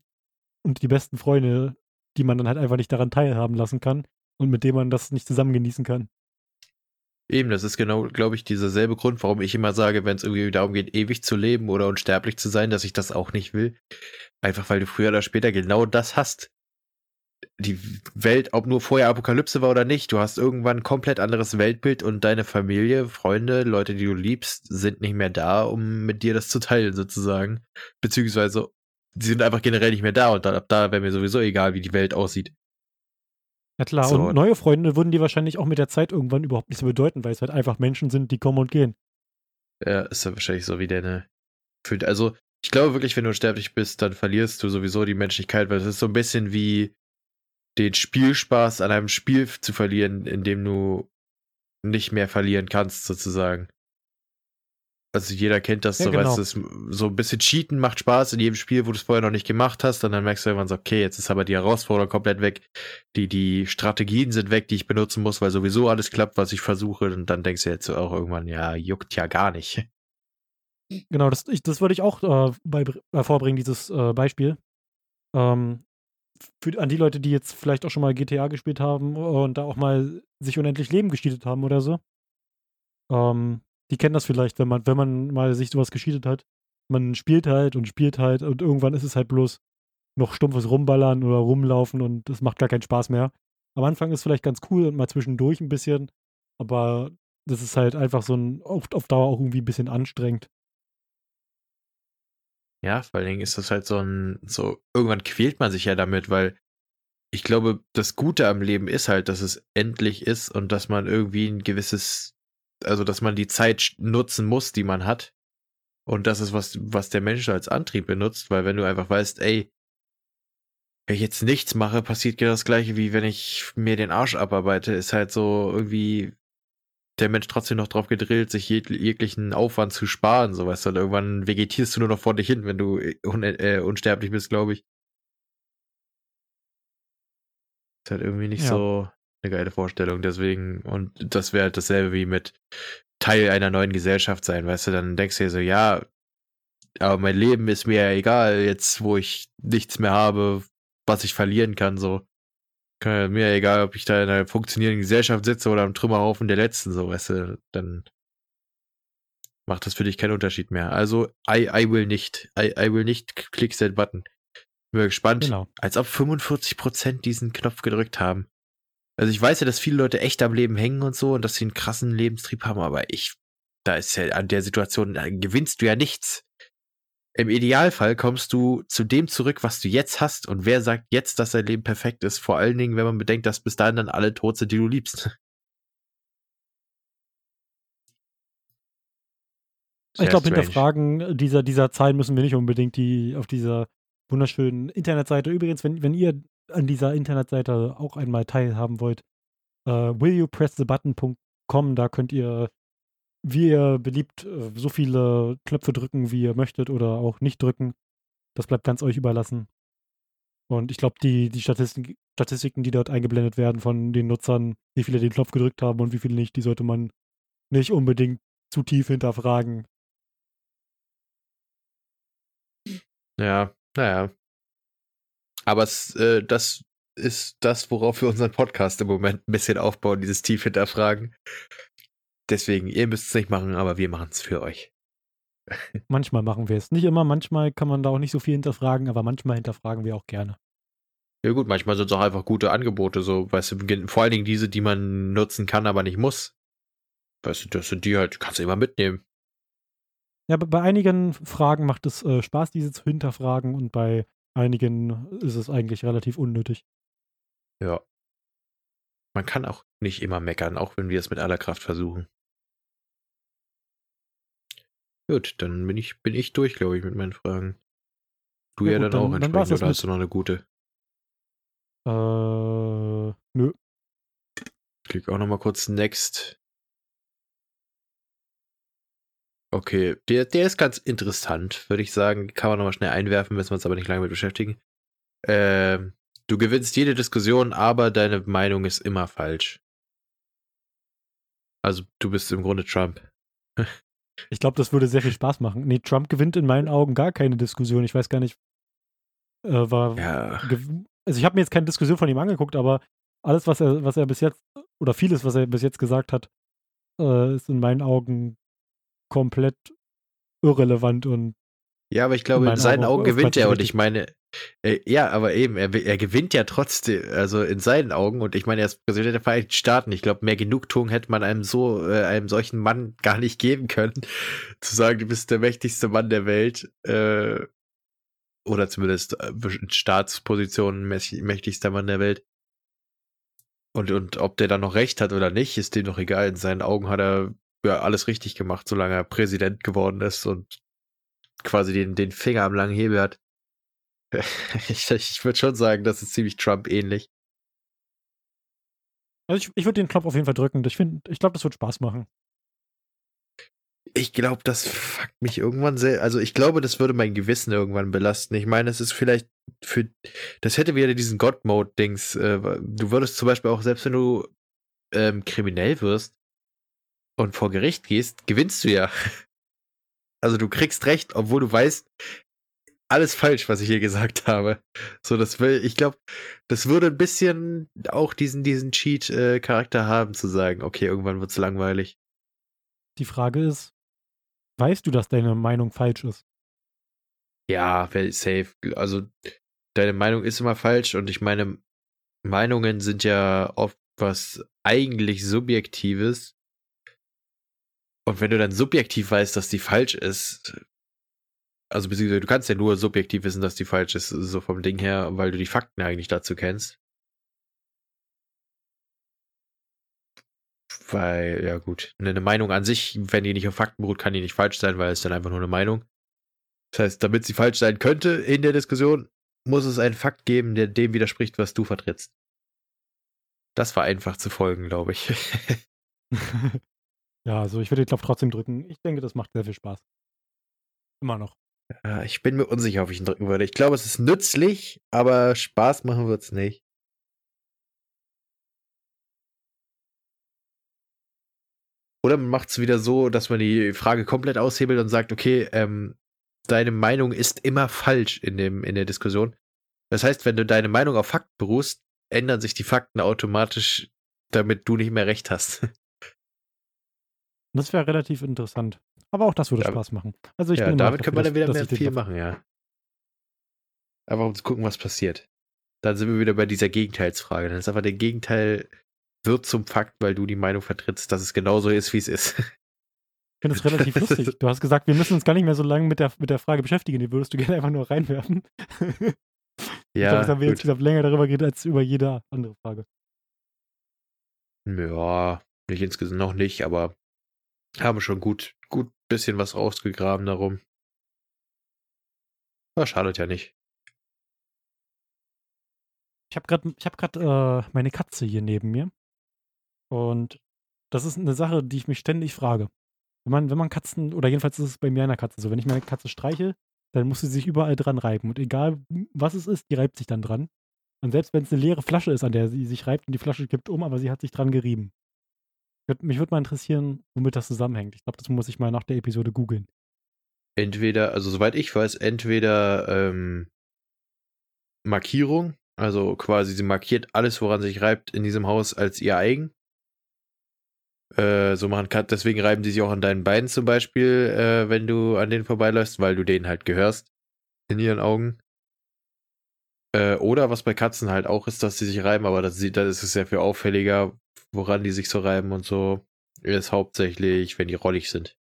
[SPEAKER 2] und die besten Freunde, die man dann halt einfach nicht daran teilhaben lassen kann und mit denen man das nicht zusammen genießen kann.
[SPEAKER 1] Eben, das ist genau, glaube ich, dieser selbe Grund, warum ich immer sage, wenn es irgendwie darum geht, ewig zu leben oder unsterblich zu sein, dass ich das auch nicht will. Einfach weil du früher oder später genau das hast. Die Welt, ob nur vorher Apokalypse war oder nicht, du hast irgendwann ein komplett anderes Weltbild und deine Familie, Freunde, Leute, die du liebst, sind nicht mehr da, um mit dir das zu teilen, sozusagen. Beziehungsweise, sie sind einfach generell nicht mehr da und dann, ab da wäre mir sowieso egal, wie die Welt aussieht.
[SPEAKER 2] Ja klar,
[SPEAKER 1] So.
[SPEAKER 2] und neue Freunde würden die wahrscheinlich auch mit der Zeit irgendwann überhaupt nicht so bedeuten, weil es halt einfach Menschen sind, die kommen und gehen.
[SPEAKER 1] Ja, ist ja wahrscheinlich so wie deine. Fühlt- Also, ich glaube wirklich, wenn du unsterblich bist, dann verlierst du sowieso die Menschlichkeit, weil es ist so ein bisschen wie den Spielspaß an einem Spiel zu verlieren, in dem du nicht mehr verlieren kannst, sozusagen. Also jeder kennt das
[SPEAKER 2] Ja,
[SPEAKER 1] so,
[SPEAKER 2] genau.
[SPEAKER 1] weißt du, es- so ein bisschen Cheaten macht Spaß in jedem Spiel, wo du es vorher noch nicht gemacht hast, und dann merkst du irgendwann so, okay, jetzt ist aber die Herausforderung komplett weg, die, die Strategien sind weg, die ich benutzen muss, weil sowieso alles klappt, was ich versuche, und dann denkst du jetzt auch irgendwann, ja, juckt ja gar nicht.
[SPEAKER 2] Genau, das, ich, das würde ich auch äh, bei, dieses äh, Beispiel. Ähm, für, an die Leute, die jetzt vielleicht auch schon mal GTA gespielt haben und da auch mal sich unendlich Leben gescheatet haben oder so. Ähm, die kennen das vielleicht, wenn man, wenn man mal sich sowas gescheatet hat. Man spielt halt und spielt halt und irgendwann ist es halt bloß noch stumpfes Rumballern oder rumlaufen und das macht gar keinen Spaß mehr. Am Anfang ist vielleicht ganz cool und mal zwischendurch ein bisschen, aber das ist halt einfach so ein, auf, auf Dauer auch irgendwie ein bisschen anstrengend.
[SPEAKER 1] Ja, vor allen Dingen ist das halt so ein, so, irgendwann quält man sich ja damit, weil ich glaube, das Gute am Leben ist halt, dass es endlich ist und dass man irgendwie ein gewisses, also dass man die Zeit nutzen muss, die man hat. Und das ist was, was der Mensch als Antrieb benutzt, weil wenn du einfach weißt, ey, wenn ich jetzt nichts mache, passiert genau das gleiche, wie wenn ich mir den Arsch abarbeite, ist halt so irgendwie der Mensch trotzdem noch drauf gedrillt, sich jeg jeglichen Aufwand zu sparen, so weißt du, und irgendwann vegetierst du nur noch vor dich hin, wenn du äh, un äh, unsterblich bist, glaube ich. Ist halt irgendwie nicht
[SPEAKER 2] Ja.
[SPEAKER 1] so eine geile Vorstellung, deswegen, und das wäre halt dasselbe wie mit Teil einer neuen Gesellschaft sein, weißt du, dann denkst du dir so, ja, aber mein Leben ist mir ja egal, jetzt wo ich nichts mehr habe, was ich verlieren kann, so. Kann ja mir egal, ob ich da in einer funktionierenden Gesellschaft sitze oder am Trümmerhaufen der Letzten, so, weißt du, dann macht das für dich keinen Unterschied mehr. Also, I, I will nicht. I, I will nicht click that button. Bin mal gespannt,
[SPEAKER 2] Genau.
[SPEAKER 1] als ob 45% diesen Knopf gedrückt haben. Also ich weiß ja, dass viele Leute echt am Leben hängen und so und dass sie einen krassen Lebenstrieb haben, aber ich, da ist ja an der Situation, da gewinnst du ja nichts. Im Idealfall kommst du zu dem zurück, was du jetzt hast und wer sagt jetzt, dass dein Leben perfekt ist? Vor allen Dingen, wenn man bedenkt, dass bis dahin dann alle tot sind, die du liebst.
[SPEAKER 2] Ich
[SPEAKER 1] Sehr
[SPEAKER 2] glaube,
[SPEAKER 1] strange.
[SPEAKER 2] hinterfragen dieser, dieser Zahlen müssen wir nicht unbedingt die auf dieser wunderschönen Internetseite. Übrigens, wenn, wenn ihr an dieser Internetseite auch einmal teilhaben wollt, äh, willyoupressthebutton.com, da könnt ihr, wie ihr beliebt, äh, so viele Knöpfe drücken, wie ihr möchtet oder auch nicht drücken. Das bleibt ganz euch überlassen. Und ich glaube, die, die Statistik, Statistiken, die dort eingeblendet werden von den Nutzern, wie viele den Knopf gedrückt haben und wie viele nicht, die sollte man nicht unbedingt zu tief hinterfragen.
[SPEAKER 1] Ja, naja. Aber es, äh, das ist das, worauf wir unseren Podcast im Moment ein bisschen aufbauen, dieses tief hinterfragen. Deswegen, ihr müsst es nicht machen, aber wir machen es für euch.
[SPEAKER 2] Manchmal machen wir es. Nicht immer, manchmal kann man da auch nicht so viel hinterfragen, aber manchmal hinterfragen wir auch gerne.
[SPEAKER 1] Ja gut, manchmal sind es auch einfach gute Angebote, so, weißt du, vor allen Dingen diese, die man nutzen kann, aber nicht muss. Weißt du, das sind die halt, kannst du immer mitnehmen.
[SPEAKER 2] Ja, aber bei einigen Fragen macht es äh, Spaß, diese zu hinterfragen und bei einigen ist es eigentlich relativ unnötig.
[SPEAKER 1] Ja. Man kann auch nicht immer meckern, auch wenn wir es mit aller Kraft versuchen. Gut, dann bin ich, bin ich durch, glaube ich, mit meinen Fragen. Du
[SPEAKER 2] Ja
[SPEAKER 1] ja,
[SPEAKER 2] gut,
[SPEAKER 1] dann,
[SPEAKER 2] dann-
[SPEAKER 1] auch
[SPEAKER 2] dann
[SPEAKER 1] entsprechend,
[SPEAKER 2] das
[SPEAKER 1] oder hast du noch eine gute?
[SPEAKER 2] Äh, nö.
[SPEAKER 1] Ich klicke auch noch mal kurz Next. Okay, der, der ist ganz interessant, würde ich sagen. Kann man noch mal schnell einwerfen, müssen wir uns aber nicht lange mit beschäftigen. Ähm, du gewinnst jede Diskussion, aber deine Meinung ist immer falsch. Also du bist im Grunde Trump.
[SPEAKER 2] Ich glaube, das würde sehr viel Spaß machen. Nee, Trump gewinnt in meinen Augen gar keine Diskussion. Ich weiß gar nicht, äh, war,
[SPEAKER 1] Ja,
[SPEAKER 2] also ich habe mir jetzt keine Diskussion von ihm angeguckt, aber alles, was er, was er bis jetzt, oder vieles, was er bis jetzt gesagt hat, äh, ist in meinen Augen komplett irrelevant und
[SPEAKER 1] ja, aber ich glaube, in, in seinen Augen, Augen gewinnt er und ich meine, äh, ja, aber eben, er, er gewinnt ja trotzdem, also in seinen Augen und ich meine, er ist Präsident der Vereinigten Staaten. Ich glaube, mehr Genugtuung hätte man einem so, äh, einem solchen Mann gar nicht geben können, zu sagen, du bist der mächtigste Mann der Welt, äh, oder zumindest äh, in Staatspositionen mächtigster Mann der Welt. Und, und ob der dann noch recht hat oder nicht, ist dem doch egal. In seinen Augen hat er ja alles richtig gemacht, solange er Präsident geworden ist und quasi den, den Finger am langen Hebel hat. ich ich würde schon sagen, das ist ziemlich Trump-ähnlich.
[SPEAKER 2] Also ich, ich würde den Knopf auf jeden Fall drücken. Ich, ich glaube, das wird Spaß machen.
[SPEAKER 1] Ich glaube, das fuckt mich irgendwann sehr. Also ich glaube, das würde mein Gewissen irgendwann belasten. Ich meine, es ist vielleicht für. Das hätte wieder diesen God-Mode-Dings. Äh, du würdest zum Beispiel auch, selbst wenn du ähm, kriminell wirst und vor Gericht gehst, gewinnst du ja. Also du kriegst recht, obwohl du weißt, alles falsch, was ich hier gesagt habe. So, das will, ich glaube, das würde ein bisschen auch diesen, diesen Cheat-Charakter haben, zu sagen, okay, irgendwann wird's langweilig.
[SPEAKER 2] Die Frage ist, weißt du, dass deine Meinung falsch ist?
[SPEAKER 1] Ja, safe. Also, deine Meinung ist immer falsch und ich meine, Meinungen sind ja oft was eigentlich Subjektives. Und wenn du dann subjektiv weißt, dass die falsch ist, also beziehungsweise du kannst ja nur subjektiv wissen, dass die falsch ist, so vom Ding her, weil du die Fakten eigentlich dazu kennst. Weil, ja gut, eine Meinung an sich, wenn die nicht auf Fakten beruht, kann die nicht falsch sein, weil es dann einfach nur eine Meinung. Das heißt, damit sie falsch sein könnte in der Diskussion, muss es einen Fakt geben, der dem widerspricht, was du vertrittst. Das war einfach zu folgen, glaube ich.
[SPEAKER 2] ja, also ich würde den Knopf trotzdem drücken. Ich denke, das macht sehr viel Spaß. Immer noch.
[SPEAKER 1] Ich bin mir unsicher, ob ich ihn drücken würde. Ich glaube, es ist nützlich, aber Spaß machen wird es nicht. Oder man macht es wieder so, dass man die Frage komplett aushebelt und sagt, okay, ähm, deine Meinung ist immer falsch in, dem, in der Diskussion. Das heißt, wenn du deine Meinung auf Fakten beruhst, ändern sich die Fakten automatisch, damit du nicht mehr recht hast.
[SPEAKER 2] Das wäre relativ interessant. Aber auch das würde ja, Spaß machen. Also ich
[SPEAKER 1] ja, damit könnte man dann wieder mehr viel machen, ja. Aber um zu gucken, was passiert. Dann sind wir wieder bei dieser Gegenteilsfrage. Dann ist einfach der Gegenteil wird zum Fakt, weil du die Meinung vertrittst, dass es genauso ist, wie es ist.
[SPEAKER 2] Ich finde es relativ lustig. Du hast gesagt, wir müssen uns gar nicht mehr so lange mit der, mit der Frage beschäftigen. Die würdest du gerne einfach nur reinwerfen.
[SPEAKER 1] Ja.
[SPEAKER 2] Ich glaube, haben wir jetzt wieder länger darüber geredet als über jede andere Frage.
[SPEAKER 1] Ja, nicht insgesamt noch nicht, aber haben schon gut, gut bisschen was rausgegraben darum. Aber schadet ja nicht.
[SPEAKER 2] Ich habe gerade hab äh, meine Katze hier neben mir. Und das ist eine Sache, die ich mich ständig frage. Wenn man, wenn man Katzen, oder jedenfalls ist es bei mir einer Katze so, wenn ich meine Katze streiche, dann muss sie sich überall dran reiben. Und egal, was es ist, die reibt sich dann dran. Und selbst wenn es eine leere Flasche ist, an der sie sich reibt und die Flasche kippt um, aber sie hat sich dran gerieben. Mich würde mal interessieren, womit das zusammenhängt. Ich glaube, das muss ich mal nach der Episode googeln.
[SPEAKER 1] Entweder, also soweit ich weiß, entweder ähm, Markierung, also quasi sie markiert alles, woran sich reibt in diesem Haus als ihr eigen. Äh, so machen kann, deswegen reiben die sich auch an deinen Beinen zum Beispiel, äh, wenn du an denen vorbeiläufst, weil du denen halt gehörst in ihren Augen. Äh, oder was bei Katzen halt auch ist, dass sie sich reiben, aber das, das ist es sehr viel auffälliger, woran die sich so reiben und so, ist hauptsächlich, wenn die rollig sind.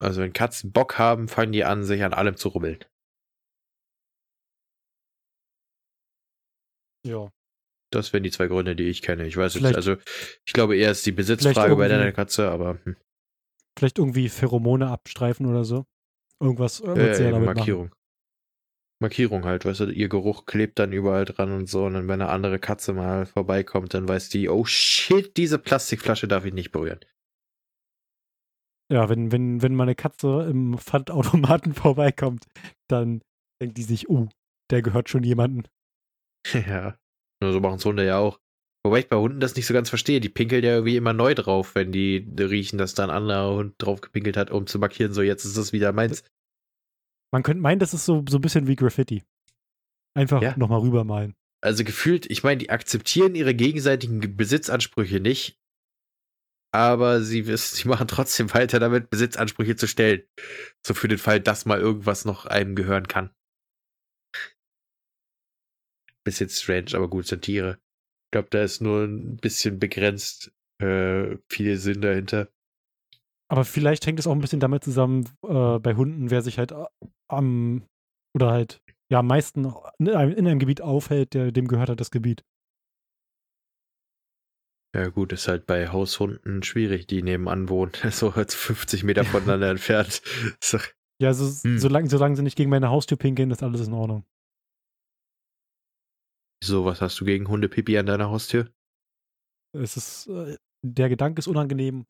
[SPEAKER 1] Also wenn Katzen Bock haben, fangen die an, sich an allem zu rubbeln.
[SPEAKER 2] Ja.
[SPEAKER 1] Das wären die zwei Gründe, die ich kenne. Ich weiß jetzt, also ich glaube eher ist die Besitzfrage bei deiner Katze, aber. Hm.
[SPEAKER 2] Vielleicht irgendwie Pheromone abstreifen oder so. Irgendwas,
[SPEAKER 1] äh, Markierung. Machen. Markierung halt, weißt du, ihr Geruch klebt dann überall dran und so. Und dann, wenn eine andere Katze mal vorbeikommt, dann weiß die, oh shit, diese Plastikflasche darf ich nicht berühren.
[SPEAKER 2] Ja, wenn, wenn, wenn meine Katze im Pfandautomaten vorbeikommt, dann denkt die sich, uh, der gehört schon jemanden.
[SPEAKER 1] Ja, nur so machen es Hunde ja auch. Wobei ich bei Hunden das nicht so ganz verstehe. Die pinkeln ja irgendwie immer neu drauf, wenn die riechen, dass da ein anderer Hund drauf gepinkelt hat, um zu markieren, so jetzt ist es wieder meins.
[SPEAKER 2] Man könnte meinen, das ist so, so ein bisschen wie Graffiti. Einfach ja. nochmal rübermalen.
[SPEAKER 1] Also gefühlt, ich meine, die akzeptieren ihre gegenseitigen Besitzansprüche nicht, aber sie, wissen, sie machen trotzdem weiter damit, Besitzansprüche zu stellen. So für den Fall, dass mal irgendwas noch einem gehören kann. Bisschen strange, aber gut, sind Tiere. Ich glaube, da ist nur ein bisschen begrenzt äh, viel Sinn dahinter.
[SPEAKER 2] Aber vielleicht hängt es auch ein bisschen damit zusammen, äh, bei Hunden, wer sich halt äh, am oder halt ja am meisten in einem, in einem Gebiet aufhält, der, dem gehört halt das Gebiet.
[SPEAKER 1] Ja, gut, ist halt bei Haushunden schwierig, die nebenan wohnen. So halt 50 Meter voneinander entfernt. So.
[SPEAKER 2] Ja, so, hm. solange, solange sie nicht gegen meine Haustür pinkeln, ist alles in Ordnung.
[SPEAKER 1] So, was hast du gegen Hundepipi an deiner Haustür?
[SPEAKER 2] Es ist, äh, der Gedanke ist unangenehm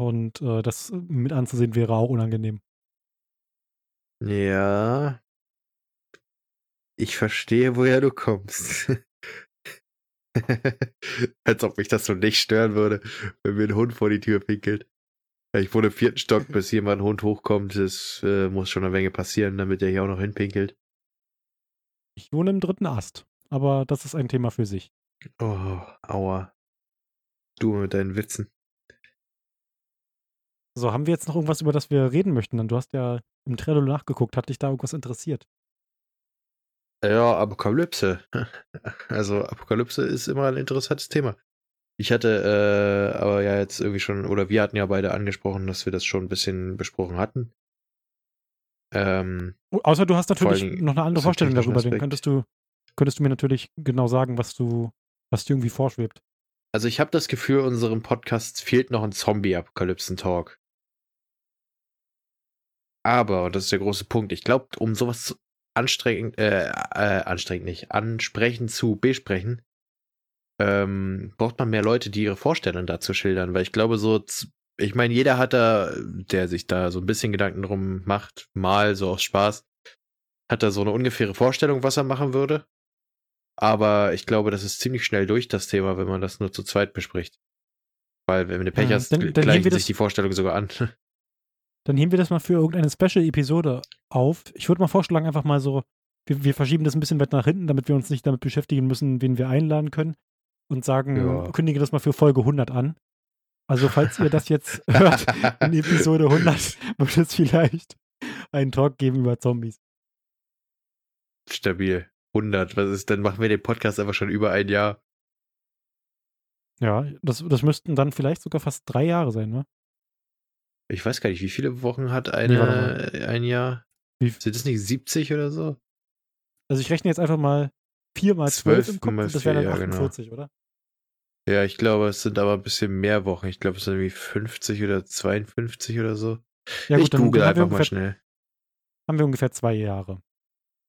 [SPEAKER 2] und äh, das mit anzusehen wäre auch unangenehm.
[SPEAKER 1] Ja. Ich verstehe, woher du kommst. Als ob mich das so nicht stören würde, wenn mir ein Hund vor die Tür pinkelt. Ich wohne im vierten Stock, bis hier mal ein Hund hochkommt. Das äh, muss schon eine Menge passieren, damit er hier auch noch hinpinkelt.
[SPEAKER 2] Ich wohne im dritten Ast, aber das ist ein Thema für sich.
[SPEAKER 1] Oh, aua. Du mit deinen Witzen.
[SPEAKER 2] So, haben wir jetzt noch irgendwas, über das wir reden möchten? du hast ja im Trello nachgeguckt. Hat dich da irgendwas interessiert?
[SPEAKER 1] Ja, Apokalypse. Also Apokalypse ist immer ein interessantes Thema. Ich hatte äh, aber ja jetzt irgendwie schon, oder wir hatten ja beide angesprochen, dass wir das schon ein bisschen besprochen hatten.
[SPEAKER 2] Ähm, oh, Außer du hast natürlich noch eine andere Vorstellung darüber, den könntest du, könntest du mir natürlich genau sagen, was du, was dir irgendwie vorschwebt.
[SPEAKER 1] Also ich habe das Gefühl, unserem Podcast fehlt noch ein Zombie-Apokalypsen-Talk. Aber, und das ist der große Punkt, ich glaube, um sowas anstrengend, äh, äh, anstrengend nicht, ansprechend zu besprechen, ähm, braucht man mehr Leute, die ihre Vorstellungen dazu schildern, weil ich glaube, so, ich meine, jeder hat da, der sich da so ein bisschen Gedanken drum macht, mal so aus Spaß, hat da so eine ungefähre Vorstellung, was er machen würde. Aber ich glaube, das ist ziemlich schnell durch, das Thema, wenn man das nur zu zweit bespricht. Weil, wenn du Pech ja, hast, dann, dann gleichen sich die Vorstellung sogar an.
[SPEAKER 2] Dann heben wir das mal für irgendeine Special-Episode auf. Ich würde mal vorschlagen, einfach mal so, wir, wir, verschieben das ein bisschen weit nach hinten, damit wir uns nicht damit beschäftigen müssen, wen wir einladen können. Und sagen, ja. kündige das mal für Folge 100 an. Also, falls ihr das jetzt hört, in Episode 100 wird es vielleicht einen Talk geben über Zombies.
[SPEAKER 1] Stabil. 100. Was ist, dann machen wir den Podcast einfach schon über ein Jahr.
[SPEAKER 2] Ja, das, das müssten dann vielleicht sogar fast drei Jahre sein, ne?
[SPEAKER 1] Ich weiß gar nicht, wie viele Wochen hat eine, nee, ein Jahr? Wie? Sind das nicht 70 oder so?
[SPEAKER 2] Also ich rechne jetzt einfach mal 4 mal 12 im Kopf, das wäre dann 48, ja, genau. oder?
[SPEAKER 1] Ja, ich glaube, es sind aber ein bisschen mehr Wochen. Ich glaube, es sind irgendwie 50 oder 52 oder so. Ja, gut, ich google einfach mal schnell.
[SPEAKER 2] Haben wir ungefähr zwei Jahre.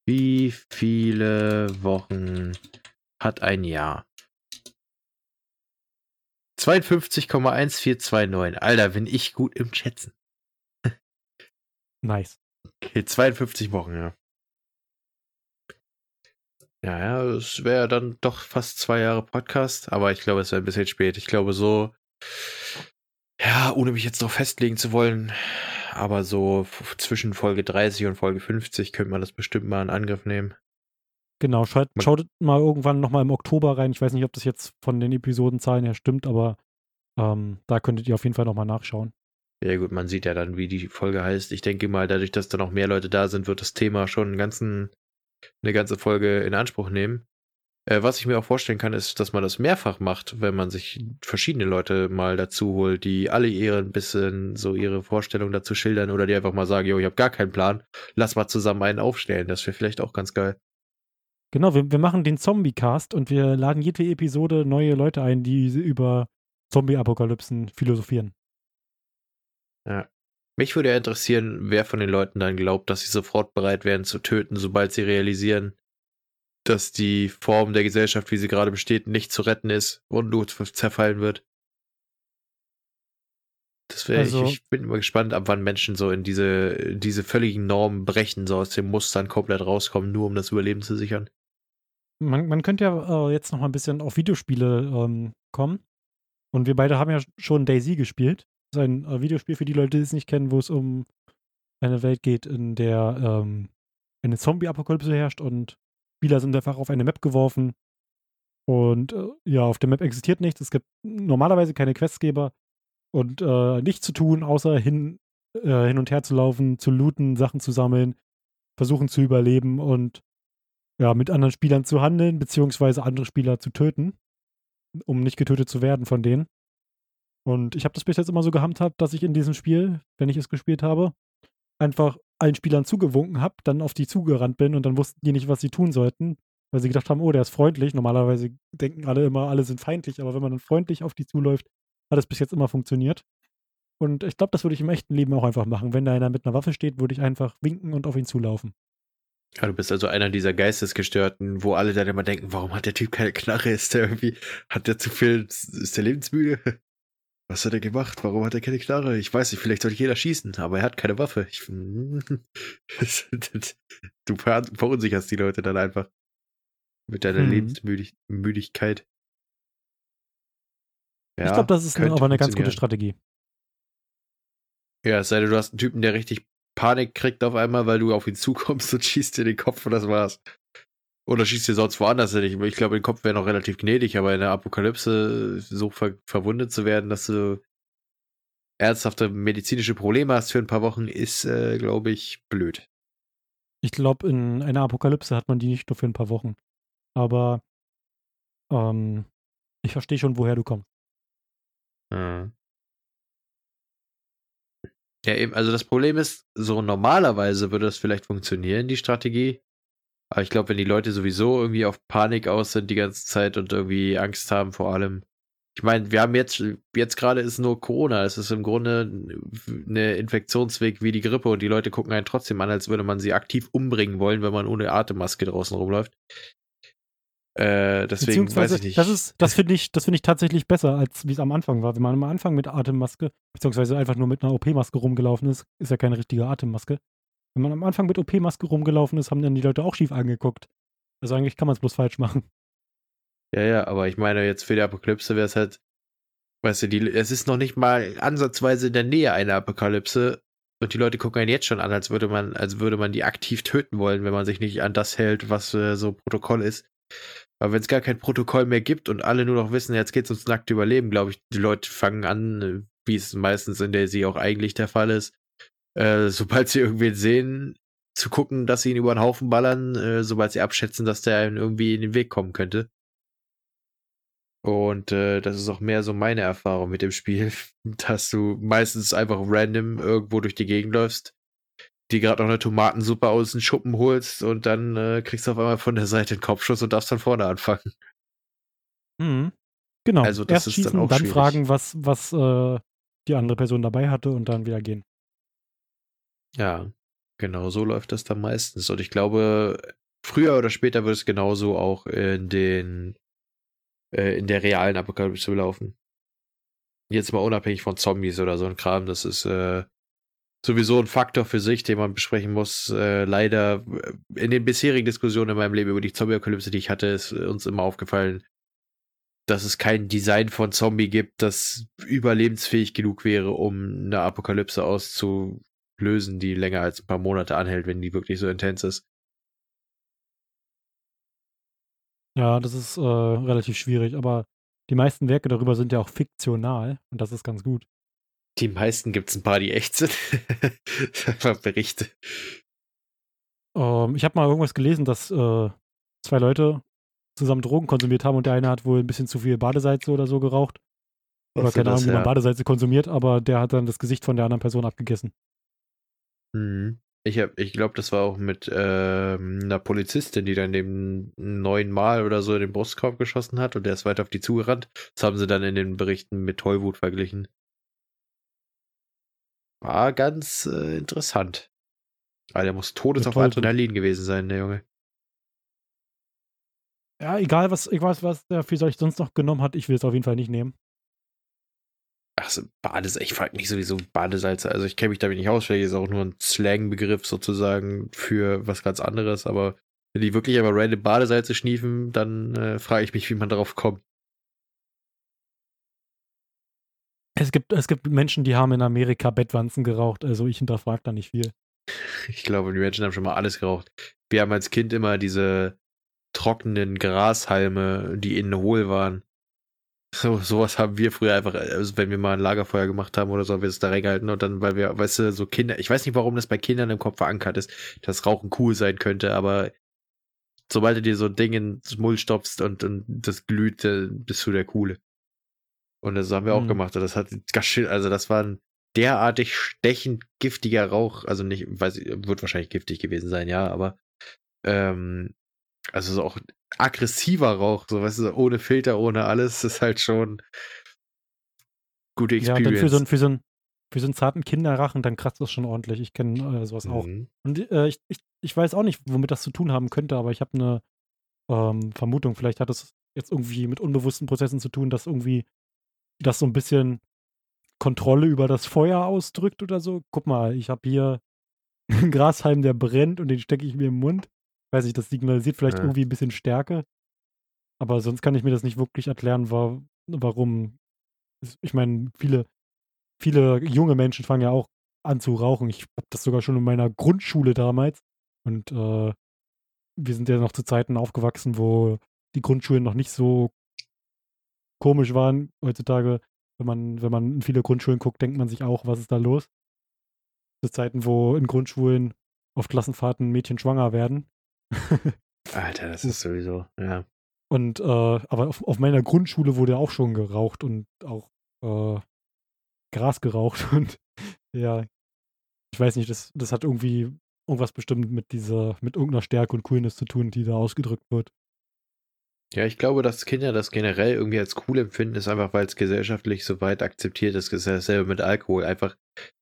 [SPEAKER 1] Wie viele Wochen hat ein Jahr? 52,1429. Alter, bin ich gut im Schätzen.
[SPEAKER 2] nice.
[SPEAKER 1] Okay, 52 Wochen, ja. Ja, ja, es wäre dann doch fast zwei Jahre Podcast, aber ich glaube, es wäre ein bisschen spät. Ich glaube so, ja, ohne mich jetzt noch festlegen zu wollen, aber so zwischen Folge 30 und Folge 50 könnte man das bestimmt mal in Angriff nehmen.
[SPEAKER 2] Genau, schaut, schaut mal irgendwann nochmal im Oktober rein. Ich weiß nicht, ob das jetzt von den Episodenzahlen her stimmt, aber ähm, da könntet ihr auf jeden Fall nochmal nachschauen.
[SPEAKER 1] Ja gut, man sieht ja dann, wie die Folge heißt. Ich denke mal, dadurch, dass da noch mehr Leute da sind, wird das Thema schon einen ganzen, eine ganze Folge in Anspruch nehmen. Äh, was ich mir auch vorstellen kann, ist, dass man das mehrfach macht, wenn man sich verschiedene Leute mal dazu holt, die alle ihre ein bisschen so ihre Vorstellung dazu schildern oder die einfach mal sagen, jo, ich habe gar keinen Plan, lass mal zusammen einen aufstellen. Das wäre vielleicht auch ganz geil.
[SPEAKER 2] Genau, wir, wir machen den Zombie-Cast und wir laden jede Episode neue Leute ein, die über Zombie-Apokalypsen philosophieren.
[SPEAKER 1] Ja. Mich würde ja interessieren, wer von den Leuten dann glaubt, dass sie sofort bereit wären zu töten, sobald sie realisieren, dass die Form der Gesellschaft, wie sie gerade besteht, nicht zu retten ist und nur zerfallen wird. Das wäre also, ich, ich bin immer gespannt, ab wann Menschen so in diese, in diese völligen Normen brechen, so aus den Mustern komplett rauskommen, nur um das Überleben zu sichern.
[SPEAKER 2] Man, man könnte ja äh, jetzt noch mal ein bisschen auf Videospiele ähm, kommen. Und wir beide haben ja schon Daisy gespielt. Das ist ein äh, Videospiel für die Leute, die es nicht kennen, wo es um eine Welt geht, in der ähm, eine Zombie-Apokalypse herrscht und Spieler sind einfach auf eine Map geworfen. Und äh, ja, auf der Map existiert nichts. Es gibt normalerweise keine Questgeber. und äh, nichts zu tun, außer hin, äh, hin und her zu laufen, zu looten, Sachen zu sammeln, versuchen zu überleben und ja, mit anderen Spielern zu handeln, beziehungsweise andere Spieler zu töten, um nicht getötet zu werden von denen. Und ich habe das bis jetzt immer so gehandhabt, dass ich in diesem Spiel, wenn ich es gespielt habe, einfach allen Spielern zugewunken habe, dann auf die zugerannt bin und dann wussten die nicht, was sie tun sollten, weil sie gedacht haben, oh, der ist freundlich. Normalerweise denken alle immer, alle sind feindlich, aber wenn man dann freundlich auf die zuläuft, hat es bis jetzt immer funktioniert. Und ich glaube, das würde ich im echten Leben auch einfach machen. Wenn da einer mit einer Waffe steht, würde ich einfach winken und auf ihn zulaufen.
[SPEAKER 1] Ja, du bist also einer dieser Geistesgestörten, wo alle dann immer denken, warum hat der Typ keine Knarre? Ist der irgendwie, hat der zu viel, ist der lebensmüde? Was hat er gemacht? Warum hat er keine Knarre? Ich weiß nicht, vielleicht sollte jeder schießen, aber er hat keine Waffe. Ich, du verunsicherst die Leute dann einfach. Mit deiner hm. Lebensmüdigkeit.
[SPEAKER 2] Ja, ich glaube, das ist aber eine ganz gute Strategie.
[SPEAKER 1] Ja, es sei denn, du hast einen Typen, der richtig Panik kriegt auf einmal, weil du auf ihn zukommst und schießt dir den Kopf und das war's. Oder schießt dir sonst woanders hin. Ich glaube, der Kopf wäre noch relativ gnädig, aber in der Apokalypse so ver verwundet zu werden, dass du ernsthafte medizinische Probleme hast für ein paar Wochen, ist, äh, glaube ich, blöd.
[SPEAKER 2] Ich glaube, in einer Apokalypse hat man die nicht nur für ein paar Wochen. Aber ähm, ich verstehe schon, woher du kommst.
[SPEAKER 1] Mhm. Ja, eben, also das Problem ist, so normalerweise würde das vielleicht funktionieren, die Strategie. Aber ich glaube, wenn die Leute sowieso irgendwie auf Panik aus sind die ganze Zeit und irgendwie Angst haben vor allem. Ich meine, wir haben jetzt, jetzt gerade ist nur Corona. Es ist im Grunde eine Infektionsweg wie die Grippe und die Leute gucken einen trotzdem an, als würde man sie aktiv umbringen wollen, wenn man ohne Atemmaske draußen rumläuft. Äh, deswegen weiß ich nicht.
[SPEAKER 2] Das, das finde ich, das ich tatsächlich besser, als wie es am Anfang war. Wenn man am Anfang mit Atemmaske, beziehungsweise einfach nur mit einer OP-Maske rumgelaufen ist, ist ja keine richtige Atemmaske. Wenn man am Anfang mit OP-Maske rumgelaufen ist, haben dann die Leute auch schief angeguckt. Also eigentlich kann man es bloß falsch machen.
[SPEAKER 1] Ja, ja, aber ich meine, jetzt für die Apokalypse wäre es halt, weißt du, die, es ist noch nicht mal ansatzweise in der Nähe einer Apokalypse und die Leute gucken einen jetzt schon an, als würde man, als würde man die aktiv töten wollen, wenn man sich nicht an das hält, was äh, so Protokoll ist. Aber wenn es gar kein Protokoll mehr gibt und alle nur noch wissen, jetzt geht es ums nackte Überleben, glaube ich, die Leute fangen an, wie es meistens in der sie auch eigentlich der Fall ist, äh, sobald sie irgendwen sehen, zu gucken, dass sie ihn über den Haufen ballern, äh, sobald sie abschätzen, dass der einem irgendwie in den Weg kommen könnte. Und äh, das ist auch mehr so meine Erfahrung mit dem Spiel, dass du meistens einfach random irgendwo durch die Gegend läufst, die gerade noch eine Tomatensuppe aus dem Schuppen holst und dann äh, kriegst du auf einmal von der Seite einen Kopfschuss und darfst von vorne anfangen.
[SPEAKER 2] Mhm. Genau. Also das Erst ist schießen, dann, auch dann fragen, was, was äh, die andere Person dabei hatte und dann wieder gehen.
[SPEAKER 1] Ja, genau so läuft das dann meistens. Und ich glaube, früher oder später wird es genauso auch in den äh, in der realen Apokalypse laufen. Jetzt mal unabhängig von Zombies oder so ein Kram, das ist äh, sowieso ein Faktor für sich, den man besprechen muss. Äh, leider äh, in den bisherigen Diskussionen in meinem Leben über die Zombie-Apokalypse, die ich hatte, ist uns immer aufgefallen, dass es kein Design von Zombie gibt, das überlebensfähig genug wäre, um eine Apokalypse auszulösen, die länger als ein paar Monate anhält, wenn die wirklich so intens ist.
[SPEAKER 2] Ja, das ist äh, relativ schwierig, aber die meisten Werke darüber sind ja auch fiktional und das ist ganz gut.
[SPEAKER 1] Die meisten gibt es ein paar, die echt sind. Berichte.
[SPEAKER 2] Ähm, ich habe mal irgendwas gelesen, dass äh, zwei Leute zusammen Drogen konsumiert haben und der eine hat wohl ein bisschen zu viel Badesalze oder so geraucht. Oder keine Ahnung, wie man Badesalze konsumiert, aber der hat dann das Gesicht von der anderen Person abgegessen.
[SPEAKER 1] Mhm. Ich, ich glaube, das war auch mit äh, einer Polizistin, die dann eben neunmal oder so in den Brustkorb geschossen hat und der ist weiter auf die zugerannt. Das haben sie dann in den Berichten mit Tollwut verglichen. War ganz äh, interessant. Aber der muss todes auf Adrenalin gewesen sein, der Junge.
[SPEAKER 2] Ja, egal was, ich weiß, was der vielleicht sonst noch genommen hat, ich will es auf jeden Fall nicht nehmen.
[SPEAKER 1] Achso, Badesalz, ich frage mich sowieso Badesalze. Also ich kenne mich damit nicht aus, vielleicht ist auch nur ein Slang-Begriff sozusagen für was ganz anderes, aber wenn die wirklich aber random Badesalze schniefen, dann äh, frage ich mich, wie man darauf kommt.
[SPEAKER 2] Es gibt, es gibt Menschen, die haben in Amerika Bettwanzen geraucht, also ich hinterfrage da nicht viel.
[SPEAKER 1] Ich glaube, die Menschen haben schon mal alles geraucht. Wir haben als Kind immer diese trockenen Grashalme, die innen hohl waren. So, sowas haben wir früher einfach, also wenn wir mal ein Lagerfeuer gemacht haben oder so, haben wir es da reingehalten und dann, weil wir, weißt du, so Kinder, ich weiß nicht, warum das bei Kindern im Kopf verankert ist, dass Rauchen cool sein könnte, aber sobald du dir so ein Ding ins Mull stopfst und, und das glüht, bist du der Coole. Und das haben wir auch mhm. gemacht. Und das hat also das war ein derartig stechend giftiger Rauch. Also nicht, weiß ich, wird wahrscheinlich giftig gewesen sein, ja, aber ähm, also so auch aggressiver Rauch, so weißt du, ohne Filter, ohne alles, ist halt schon gute Experience. Ja,
[SPEAKER 2] dann für so, für so einen für so einen zarten Kinderrachen, dann kratzt das schon ordentlich. Ich kenne äh, sowas mhm. auch. Und äh, ich, ich, ich weiß auch nicht, womit das zu tun haben könnte, aber ich habe eine ähm, Vermutung. Vielleicht hat es jetzt irgendwie mit unbewussten Prozessen zu tun, dass irgendwie das so ein bisschen Kontrolle über das Feuer ausdrückt oder so. Guck mal, ich habe hier einen Grashalm, der brennt und den stecke ich mir im Mund. Weiß ich, das signalisiert vielleicht ja. irgendwie ein bisschen Stärke. Aber sonst kann ich mir das nicht wirklich erklären, war, warum. Ich meine, viele viele junge Menschen fangen ja auch an zu rauchen. Ich habe das sogar schon in meiner Grundschule damals. Und äh, wir sind ja noch zu Zeiten aufgewachsen, wo die Grundschulen noch nicht so komisch waren. Heutzutage, wenn man, wenn man in viele Grundschulen guckt, denkt man sich auch, was ist da los? Zu Zeiten, wo in Grundschulen auf Klassenfahrten Mädchen schwanger werden.
[SPEAKER 1] Alter, das ist sowieso, ja.
[SPEAKER 2] Und äh, aber auf, auf, meiner Grundschule wurde auch schon geraucht und auch äh, Gras geraucht und ja, ich weiß nicht, das, das hat irgendwie irgendwas bestimmt mit dieser, mit irgendeiner Stärke und Coolness zu tun, die da ausgedrückt wird.
[SPEAKER 1] Ja, ich glaube, dass Kinder das generell irgendwie als cool empfinden, ist einfach, weil es gesellschaftlich so weit akzeptiert ist. Ist dasselbe mit Alkohol. Einfach,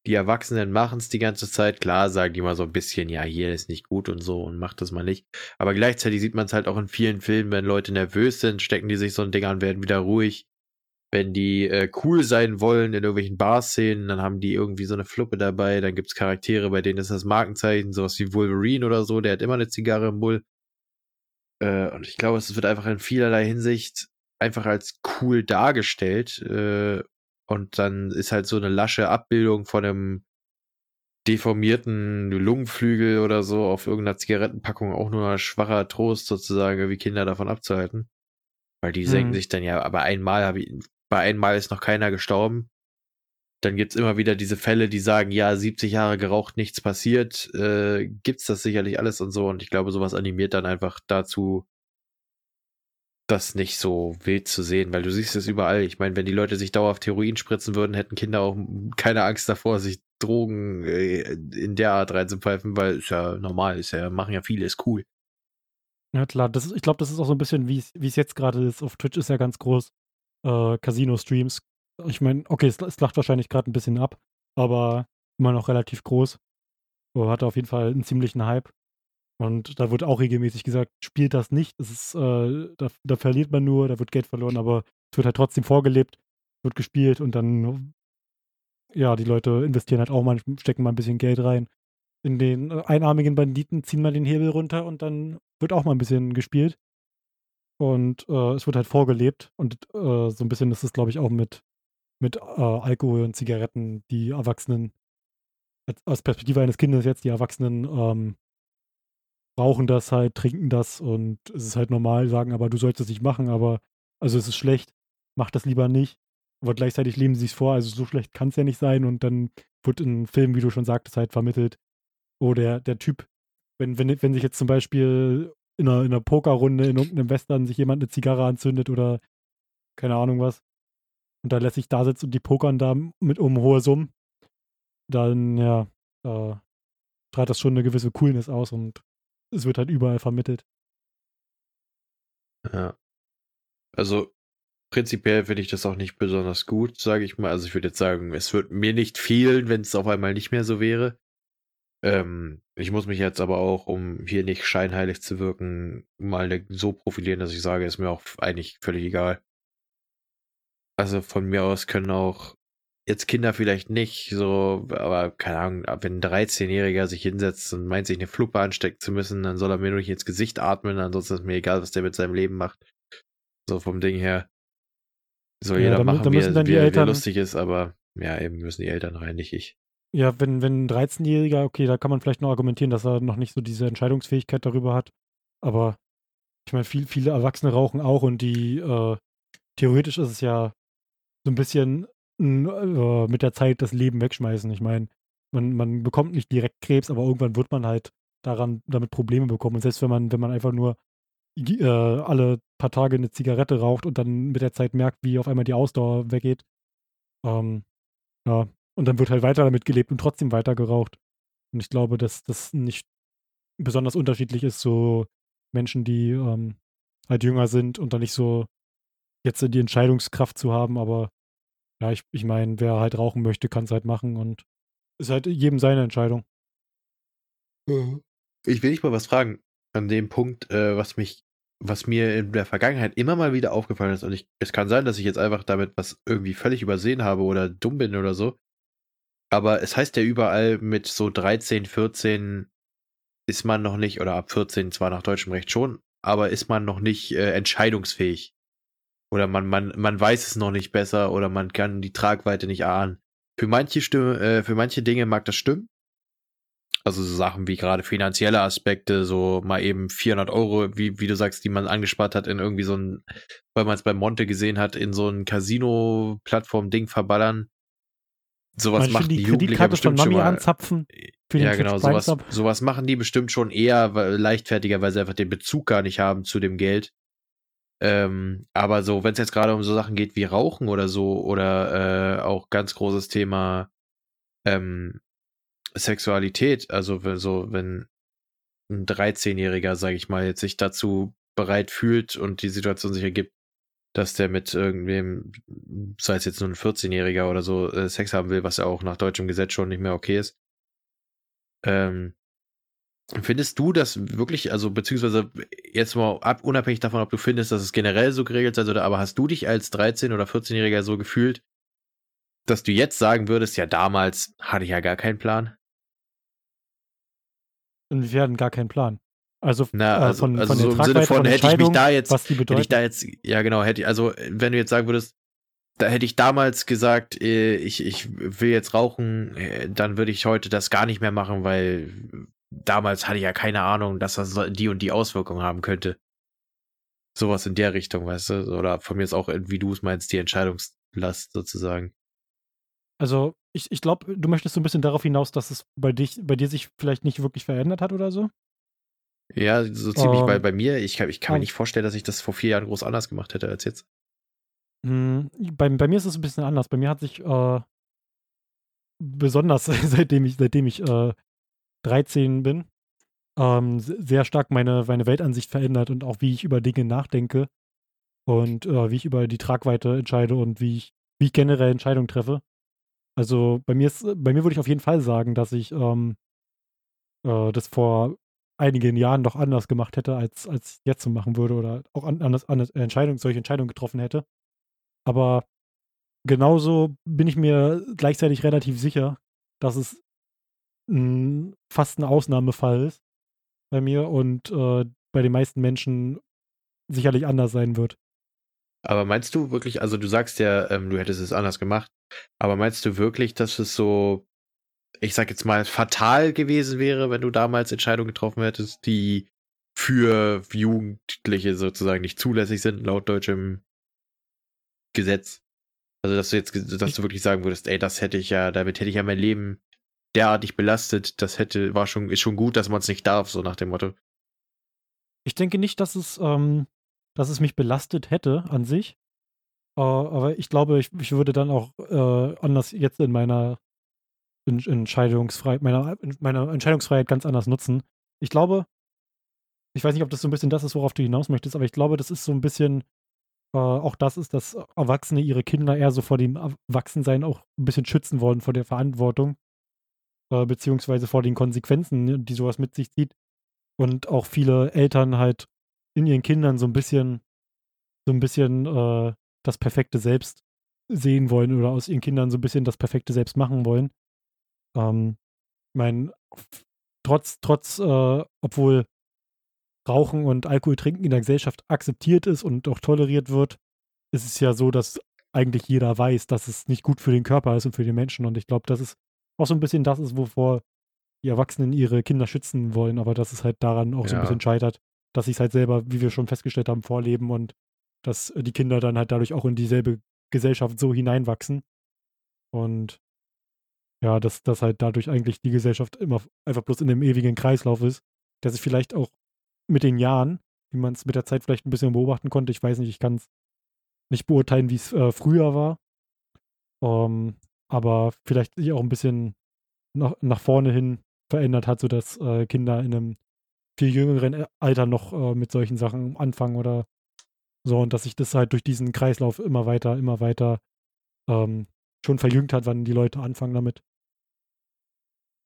[SPEAKER 1] die Erwachsenen machen es die ganze Zeit. Klar, sagen die mal so ein bisschen, ja, hier ist nicht gut und so und macht das mal nicht. Aber gleichzeitig sieht man es halt auch in vielen Filmen, wenn Leute nervös sind, stecken die sich so ein Ding an, werden wieder ruhig wenn die äh, cool sein wollen in irgendwelchen Bar-Szenen, dann haben die irgendwie so eine Fluppe dabei. Dann gibt's Charaktere, bei denen ist das Markenzeichen, sowas wie Wolverine oder so, der hat immer eine Zigarre im Mull. Äh, und ich glaube, es wird einfach in vielerlei Hinsicht einfach als cool dargestellt. Äh, und dann ist halt so eine lasche Abbildung von einem deformierten Lungenflügel oder so auf irgendeiner Zigarettenpackung auch nur ein schwacher Trost sozusagen, wie Kinder davon abzuhalten. Weil die mhm. senken sich dann ja, aber einmal habe ich, bei einmal ist noch keiner gestorben. Dann gibt's immer wieder diese Fälle, die sagen, ja, 70 Jahre geraucht, nichts passiert. Äh, gibt's das sicherlich alles und so. Und ich glaube, sowas animiert dann einfach dazu, das nicht so wild zu sehen, weil du siehst es überall. Ich meine, wenn die Leute sich dauerhaft Heroin spritzen würden, hätten Kinder auch keine Angst davor, sich Drogen äh, in der Art reinzupfeifen, weil ist ja normal, ist ja, machen ja viele, ist cool.
[SPEAKER 2] Ja, klar, das ich glaube, das ist auch so ein bisschen, wie es jetzt gerade ist. Auf Twitch ist ja ganz groß äh, Casino-Streams. Ich meine, okay, es, es lacht wahrscheinlich gerade ein bisschen ab, aber immer noch relativ groß. So, hatte auf jeden Fall einen ziemlichen Hype. Und da wird auch regelmäßig gesagt, spielt das nicht. Es ist, äh, da, da, verliert man nur, da wird Geld verloren, aber es wird halt trotzdem vorgelebt, wird gespielt und dann, ja, die Leute investieren halt auch mal, stecken mal ein bisschen Geld rein. In den einarmigen Banditen ziehen mal den Hebel runter und dann wird auch mal ein bisschen gespielt. Und äh, es wird halt vorgelebt. Und äh, so ein bisschen ist es, glaube ich, auch mit, mit äh, Alkohol und Zigaretten, die Erwachsenen, aus Perspektive eines Kindes jetzt, die Erwachsenen ähm, rauchen das halt, trinken das und es ist halt normal, sagen aber, du sollst es nicht machen, aber also es ist schlecht, mach das lieber nicht. Aber gleichzeitig leben sie es vor, also so schlecht kann es ja nicht sein und dann wird in Filmen, wie du schon sagtest, halt vermittelt, oh, der, der Typ, wenn, wenn, wenn sich jetzt zum Beispiel in einer, in einer Pokerrunde in irgendeinem Western sich jemand eine Zigarre anzündet oder keine Ahnung was und da lässt sich da sitzen und die pokern da mit um hohe Summen, dann ja, äh, strahlt das schon eine gewisse Coolness aus und es wird halt überall vermittelt.
[SPEAKER 1] Ja. Also prinzipiell finde ich das auch nicht besonders gut, sage ich mal. Also ich würde jetzt sagen, es wird mir nicht fehlen, wenn es auf einmal nicht mehr so wäre. Ähm, ich muss mich jetzt aber auch, um hier nicht scheinheilig zu wirken, mal ne, so profilieren, dass ich sage, ist mir auch eigentlich völlig egal. Also von mir aus können auch jetzt Kinder vielleicht nicht, so, aber keine Ahnung, wenn ein 13-Jähriger sich hinsetzt und meint, sich eine Fluppe anstecken zu müssen, dann soll er mir nur nicht ins Gesicht atmen, ansonsten ist mir egal, was der mit seinem Leben macht. So vom Ding her. Soll ja, jeder damit, machen, wie, er, wie, Eltern, wie lustig ist, aber ja, eben müssen die Eltern rein, nicht ich.
[SPEAKER 2] Ja, wenn, wenn ein 13-Jähriger, okay, da kann man vielleicht noch argumentieren, dass er noch nicht so diese Entscheidungsfähigkeit darüber hat. Aber ich meine, viel, viele Erwachsene rauchen auch und die, äh, theoretisch ist es ja so ein bisschen äh, mit der Zeit das Leben wegschmeißen. Ich meine, man, man bekommt nicht direkt Krebs, aber irgendwann wird man halt daran damit Probleme bekommen. Und selbst wenn man, wenn man einfach nur äh, alle paar Tage eine Zigarette raucht und dann mit der Zeit merkt, wie auf einmal die Ausdauer weggeht, ähm, ja, und dann wird halt weiter damit gelebt und trotzdem weiter geraucht. Und ich glaube, dass das nicht besonders unterschiedlich ist zu Menschen, die ähm, halt jünger sind und dann nicht so jetzt die Entscheidungskraft zu haben, aber ja, ich, ich meine, wer halt rauchen möchte, kann es halt machen und ist halt jedem seine Entscheidung.
[SPEAKER 1] Mhm. Ich will dich mal was fragen an dem Punkt, äh, was mich, was mir in der Vergangenheit immer mal wieder aufgefallen ist. Und ich, es kann sein, dass ich jetzt einfach damit was irgendwie völlig übersehen habe oder dumm bin oder so. Aber es heißt ja überall mit so 13, 14 ist man noch nicht, oder ab 14 zwar nach deutschem Recht schon, aber ist man noch nicht äh, entscheidungsfähig. Oder man, man, man weiß es noch nicht besser oder man kann die Tragweite nicht ahnen. Für manche, Stimme, äh, für manche Dinge mag das stimmen. Also so Sachen wie gerade finanzielle Aspekte, so mal eben 400 Euro, wie, wie du sagst, die man angespart hat in irgendwie so ein, weil man es bei Monte gesehen hat, in so ein Casino-Plattform-Ding verballern. Sowas
[SPEAKER 2] Meinst
[SPEAKER 1] machen
[SPEAKER 2] die
[SPEAKER 1] die Jugendlichen bestimmt schon mal.
[SPEAKER 2] anzapfen für den
[SPEAKER 1] Ja, genau, sowas, sowas machen die bestimmt schon eher leichtfertiger, weil sie einfach den Bezug gar nicht haben zu dem Geld. Ähm, aber so, wenn es jetzt gerade um so Sachen geht wie Rauchen oder so, oder äh, auch ganz großes Thema ähm, Sexualität, also wenn, so, wenn ein 13-Jähriger, sage ich mal, jetzt sich dazu bereit fühlt und die Situation sich ergibt, dass der mit irgendwem, sei es jetzt nur ein 14-Jähriger oder so, äh, Sex haben will, was ja auch nach deutschem Gesetz schon nicht mehr okay ist. Ähm, findest du das wirklich, also beziehungsweise jetzt mal ab, unabhängig davon, ob du findest, dass es generell so geregelt sein sollte, aber hast du dich als 13- oder 14-Jähriger so gefühlt, dass du jetzt sagen würdest, ja, damals hatte ich ja gar keinen Plan?
[SPEAKER 2] Inwiefern gar keinen Plan. Also,
[SPEAKER 1] Na,
[SPEAKER 2] äh,
[SPEAKER 1] also,
[SPEAKER 2] von,
[SPEAKER 1] also
[SPEAKER 2] von
[SPEAKER 1] so im Sinne von,
[SPEAKER 2] von
[SPEAKER 1] hätte ich mich da jetzt,
[SPEAKER 2] was die
[SPEAKER 1] hätte ich da jetzt, ja genau, hätte ich, also wenn du jetzt sagen würdest, da hätte ich damals gesagt, äh, ich, ich will jetzt rauchen, äh, dann würde ich heute das gar nicht mehr machen, weil damals hatte ich ja keine Ahnung, dass das die und die Auswirkungen haben könnte. Sowas in der Richtung, weißt du? Oder von mir ist auch, wie du es meinst, die Entscheidungslast sozusagen.
[SPEAKER 2] Also, ich, ich glaube, du möchtest so ein bisschen darauf hinaus, dass es bei dich, bei dir sich vielleicht nicht wirklich verändert hat oder so.
[SPEAKER 1] Ja, so ziemlich,
[SPEAKER 2] Ähm,
[SPEAKER 1] weil bei mir, ich kann, ich kann mir
[SPEAKER 2] ähm,
[SPEAKER 1] nicht vorstellen, dass ich das vor vier Jahren groß anders gemacht hätte als jetzt.
[SPEAKER 2] Hm, bei, bei mir ist es ein bisschen anders. Bei mir hat sich äh, besonders seitdem ich, seitdem ich äh, 13 bin, ähm, se- sehr stark meine, meine Weltansicht verändert und auch wie ich über Dinge nachdenke und äh, wie ich über die Tragweite entscheide und wie ich, wie ich generell Entscheidungen treffe. Also bei mir ist, bei mir würde ich auf jeden Fall sagen, dass ich ähm, äh, das vor einigen Jahren doch anders gemacht hätte, als, als ich jetzt so machen würde oder auch an, anders, anders Entscheidungen, solche Entscheidungen getroffen hätte. Aber genauso bin ich mir gleichzeitig relativ sicher, dass es mh, fast ein Ausnahmefall ist bei mir und äh, bei den meisten Menschen sicherlich anders sein wird.
[SPEAKER 1] Aber meinst du wirklich, also du sagst ja, ähm, du hättest es anders gemacht, aber meinst du wirklich, dass es so, ich sag jetzt mal, fatal gewesen wäre, wenn du damals Entscheidungen getroffen hättest, die für Jugendliche sozusagen nicht zulässig sind, laut deutschem Gesetz? Also, dass du jetzt, dass du wirklich sagen würdest, ey, das hätte ich ja, damit hätte ich ja mein Leben derartig belastet, das hätte, war schon, ist schon gut, dass man es nicht darf, so nach dem Motto.
[SPEAKER 2] Ich denke nicht, dass es, ähm, dass es mich belastet hätte an sich. Äh, aber ich glaube, ich, ich würde dann auch äh, anders jetzt in meiner in, Entscheidungsfreiheit, meiner, meiner Entscheidungsfreiheit ganz anders nutzen. Ich glaube, ich weiß nicht, ob das so ein bisschen das ist, worauf du hinaus möchtest, aber ich glaube, das ist so ein bisschen, äh, auch das ist, dass Erwachsene ihre Kinder eher so vor dem Erwachsensein auch ein bisschen schützen wollen, vor der Verantwortung, äh, beziehungsweise vor den Konsequenzen, die sowas mit sich zieht. Und auch viele Eltern halt in ihren Kindern so ein bisschen, so ein bisschen äh, das perfekte Selbst sehen wollen oder aus ihren Kindern so ein bisschen das perfekte Selbst machen wollen. Ähm, ich meine, trotz, trotz, äh, obwohl Rauchen und Alkohol trinken in der Gesellschaft akzeptiert ist und auch toleriert wird, ist es ja so, dass eigentlich jeder weiß, dass es nicht gut für den Körper ist und für den Menschen. Und ich glaube, das ist auch so ein bisschen das ist, wovor die Erwachsenen ihre Kinder schützen wollen, aber dass es halt daran auch so ein
[SPEAKER 1] Ja.
[SPEAKER 2] bisschen scheitert, dass sie es halt selber, wie wir schon festgestellt haben, vorleben und dass die Kinder dann halt dadurch auch in dieselbe Gesellschaft so hineinwachsen. Und ja, dass, dass halt dadurch eigentlich die Gesellschaft immer einfach bloß in dem ewigen Kreislauf ist, der sich vielleicht auch mit den Jahren, wie man es mit der Zeit vielleicht ein bisschen beobachten konnte, ich weiß nicht, ich kann es nicht beurteilen, wie es äh, früher war, um, ähm, aber vielleicht sich auch ein bisschen nach, nach vorne hin verändert hat, sodass äh, Kinder in einem viel jüngeren äh, Alter noch äh, mit solchen Sachen anfangen oder so und dass sich das halt durch diesen Kreislauf immer weiter, immer weiter ähm, schon verjüngt hat, wann die Leute anfangen damit.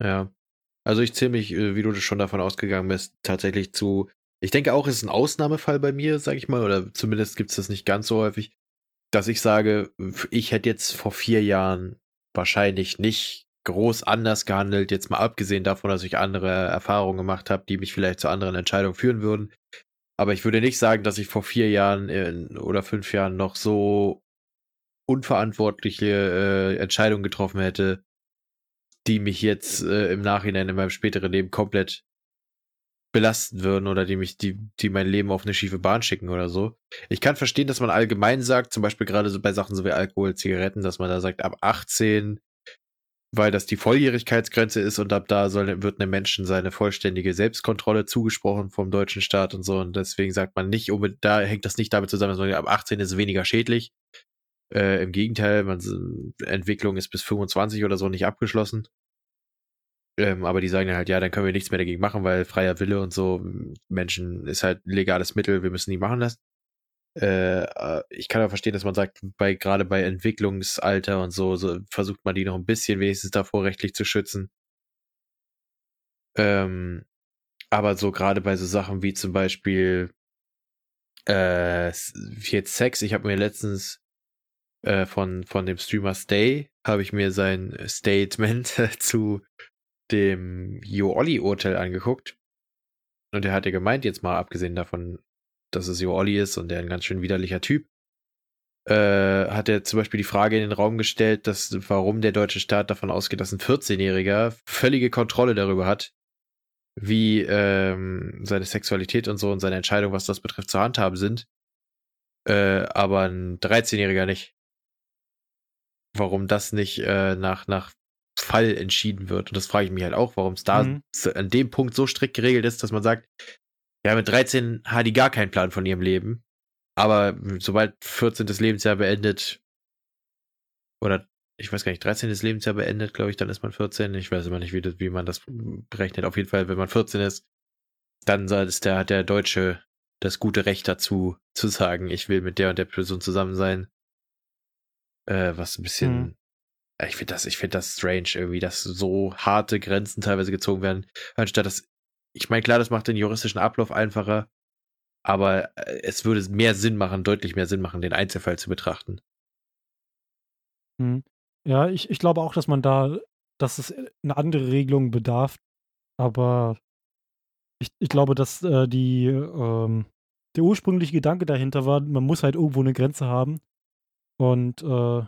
[SPEAKER 1] Ja. Also ich zähle mich, äh, wie du schon davon ausgegangen bist, tatsächlich zu. Ich denke auch, es ist ein Ausnahmefall bei mir, sag ich mal, oder zumindest gibt es das nicht ganz so häufig, dass ich sage, ich hätte jetzt vor vier Jahren wahrscheinlich nicht groß anders gehandelt, jetzt mal abgesehen davon, dass ich andere Erfahrungen gemacht habe, die mich vielleicht zu anderen Entscheidungen führen würden. Aber ich würde nicht sagen, dass ich vor vier Jahren in, oder fünf Jahren noch so unverantwortliche äh, Entscheidungen getroffen hätte, die mich jetzt äh, im Nachhinein in meinem späteren Leben komplett belasten würden oder die mich, die, die mein Leben auf eine schiefe Bahn schicken oder so. Ich kann verstehen, dass man allgemein sagt, zum Beispiel gerade so bei Sachen so wie Alkohol, Zigaretten, dass man da sagt, ab 18, weil das die Volljährigkeitsgrenze ist und ab da soll, wird einem Menschen seine vollständige Selbstkontrolle zugesprochen vom deutschen Staat und so. Und deswegen sagt man nicht, da hängt das nicht damit zusammen, dass man ab 18 ist weniger schädlich. Äh, Im Gegenteil, man, Entwicklung ist bis 25 oder so nicht abgeschlossen. Ähm, aber die sagen dann halt, ja, dann können wir nichts mehr dagegen machen, weil freier Wille und so, Menschen ist halt legales Mittel, wir müssen die machen lassen. Äh, äh, ich kann aber verstehen, dass man sagt, bei gerade bei Entwicklungsalter und so, so versucht man die noch ein bisschen wenigstens davor rechtlich zu schützen. Ähm, aber so gerade bei so Sachen wie zum Beispiel äh, jetzt Sex, ich habe mir letztens äh, von, von dem Streamer Stay, habe ich mir sein Statement zu dem Jo Olli Urteil angeguckt. Und er hatte gemeint, jetzt mal abgesehen davon, dass es Jo Olli ist und der ein ganz schön widerlicher Typ, äh, hat er zum Beispiel die Frage in den Raum gestellt, dass warum der deutsche Staat davon ausgeht, dass ein 14-Jähriger völlige Kontrolle darüber hat, wie ähm, seine Sexualität und so und seine Entscheidung, was das betrifft, zu handhaben sind, äh, aber ein 13-Jähriger nicht. Warum das nicht äh, nach, nach Fall entschieden wird. Und das frage ich mich halt auch, warum es da mhm. an dem Punkt so strikt geregelt ist, dass man sagt, ja, mit 13 hat die gar keinen Plan von ihrem Leben. Aber sobald 14. Lebensjahr beendet, oder ich weiß gar nicht, 13. Lebensjahr beendet, glaube ich, dann ist man 14. Ich weiß immer nicht, wie, das, wie man das berechnet. Auf jeden Fall, wenn man 14 ist, dann ist der, hat der Deutsche das gute Recht dazu, zu sagen, ich will mit der und der Person zusammen sein. Äh, was ein bisschen mhm. Ich finde das, ich finde das strange irgendwie, dass so harte Grenzen teilweise gezogen werden, anstatt dass, ich meine, klar, das macht den juristischen Ablauf einfacher, aber äh, es würde mehr Sinn machen, deutlich mehr Sinn machen, den Einzelfall zu betrachten.
[SPEAKER 2] Hm. Ja, ich, ich glaube auch, dass man da, dass es eine andere Regelung bedarf, aber ich, ich glaube, dass äh, die, ähm, der ursprüngliche Gedanke dahinter war, man muss halt irgendwo eine Grenze haben und äh,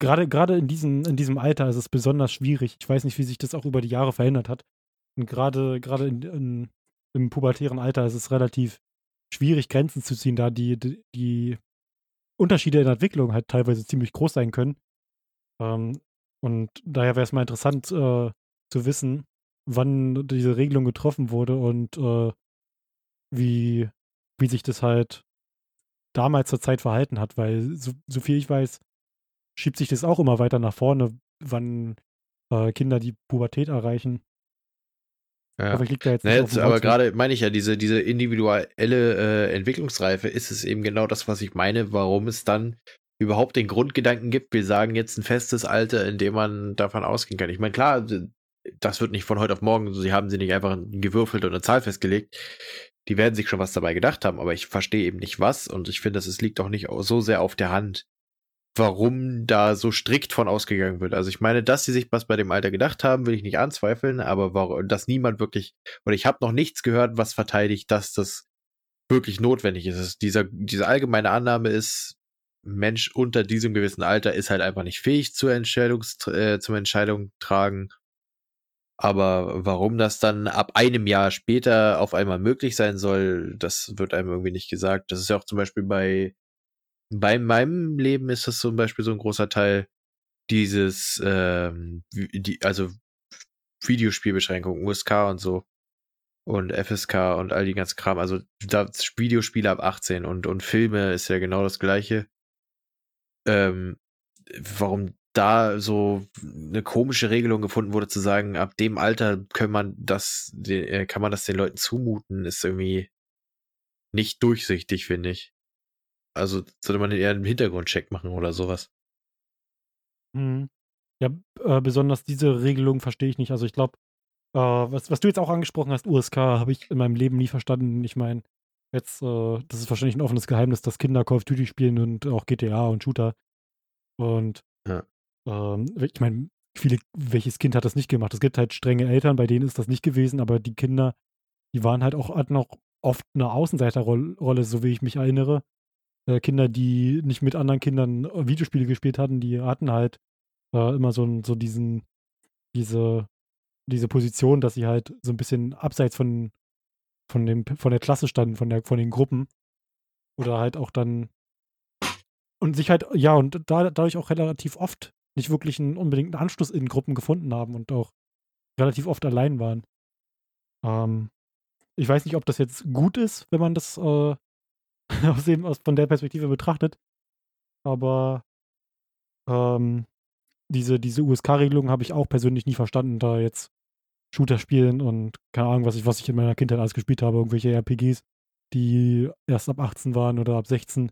[SPEAKER 2] gerade gerade in diesem, in diesem Alter ist es besonders schwierig. Ich weiß nicht, wie sich das auch über die Jahre verändert hat. Und gerade, gerade in, in, im pubertären Alter ist es relativ schwierig, Grenzen zu ziehen, da die, die, die Unterschiede in der Entwicklung halt teilweise ziemlich groß sein können. Ähm, und daher wäre es mal interessant äh, zu wissen, wann diese Regelung getroffen wurde und äh, wie, wie sich das halt damals zur Zeit verhalten hat, weil so, so viel ich weiß, schiebt sich das auch immer weiter nach vorne, wann äh, Kinder die Pubertät erreichen.
[SPEAKER 1] Ja. Aber, jetzt, jetzt aber gerade meine ich ja, diese, diese individuelle äh, Entwicklungsreife ist es eben genau das, was ich meine, warum es dann überhaupt den Grundgedanken gibt, wir sagen jetzt ein festes Alter, in dem man davon ausgehen kann. Ich meine, klar, das wird nicht von heute auf morgen, sie haben sie nicht einfach gewürfelt und eine Zahl festgelegt. Die werden sich schon was dabei gedacht haben, aber ich verstehe eben nicht was und ich finde, es liegt auch nicht so sehr auf der Hand, warum da so strikt von ausgegangen wird. Also ich meine, dass sie sich was bei dem Alter gedacht haben, will ich nicht anzweifeln, aber warum, dass niemand wirklich, oder ich habe noch nichts gehört, was verteidigt, dass das wirklich notwendig ist. Also dieser, diese allgemeine Annahme ist, Mensch unter diesem gewissen Alter ist halt einfach nicht fähig zur Entscheidungs, äh, zum Entscheidung tragen. Aber warum das dann ab einem Jahr später auf einmal möglich sein soll, das wird einem irgendwie nicht gesagt. Das ist ja auch zum Beispiel bei, bei meinem Leben ist das zum Beispiel so ein großer Teil dieses, ähm, die, also Videospielbeschränkungen, USK und so und FSK und all die ganzen Kram. Also das Videospiele ab 18 und, und Filme ist ja genau das gleiche. Ähm, warum da so eine komische Regelung gefunden wurde, zu sagen, ab dem Alter kann man das, äh, kann man das den Leuten zumuten, ist irgendwie nicht durchsichtig, finde ich. Also sollte man eher einen Hintergrundcheck machen oder sowas.
[SPEAKER 2] Mhm. Ja, äh, besonders diese Regelung verstehe ich nicht. Also ich glaube, äh, was, was du jetzt auch angesprochen hast, USK, habe ich in meinem Leben nie verstanden. Ich meine, jetzt, äh, das ist wahrscheinlich ein offenes Geheimnis, dass Kinder Call of Duty spielen und auch GTA und Shooter. Und ja. ähm, ich meine, viele, welches Kind hat das nicht gemacht? Es gibt halt strenge Eltern, bei denen ist das nicht gewesen, aber die Kinder, die waren halt auch, hatten auch oft eine Außenseiterrolle, so wie ich mich erinnere. Äh, Kinder, die nicht mit anderen Kindern äh, Videospiele gespielt hatten, die hatten halt äh, immer so, so diesen, diese, diese Position, dass sie halt so ein bisschen abseits von, von, dem, von der Klasse standen, von, der, von den Gruppen. Oder halt auch dann. Und sich halt, ja, und da, dadurch auch relativ oft nicht wirklich einen unbedingten Anschluss in Gruppen gefunden haben und auch relativ oft allein waren. Ähm, ich weiß nicht, ob das jetzt gut ist, wenn man das äh, aus dem, aus, von der Perspektive betrachtet. Aber ähm, diese, diese USK-Regelung habe ich auch persönlich nie verstanden, da jetzt Shooter spielen und keine Ahnung, was ich, was ich in meiner Kindheit alles gespielt habe, irgendwelche RPGs, die erst ab 18 waren oder ab 16,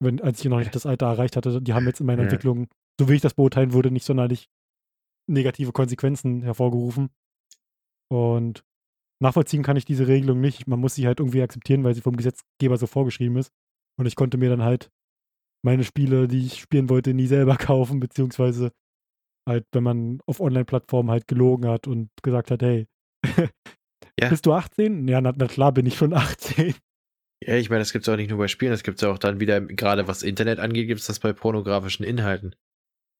[SPEAKER 2] wenn, als ich noch nicht das Alter erreicht hatte, die haben jetzt in meiner ja. Entwicklung, so wie ich das beurteilen würde, nicht sonderlich negative Konsequenzen hervorgerufen. Und nachvollziehen kann ich diese Regelung nicht. Man muss sie halt irgendwie akzeptieren, weil sie vom Gesetzgeber so vorgeschrieben ist. Und ich konnte mir dann halt meine Spiele, die ich spielen wollte, nie selber kaufen, beziehungsweise halt, wenn man auf Online-Plattformen halt gelogen hat und gesagt hat, hey, ja. bist du 18? Ja, na, na, klar bin ich schon 18.
[SPEAKER 1] Ja, ich meine, das gibt es auch nicht nur bei Spielen, das gibt es auch dann wieder, gerade was Internet angeht, gibt es das bei pornografischen Inhalten.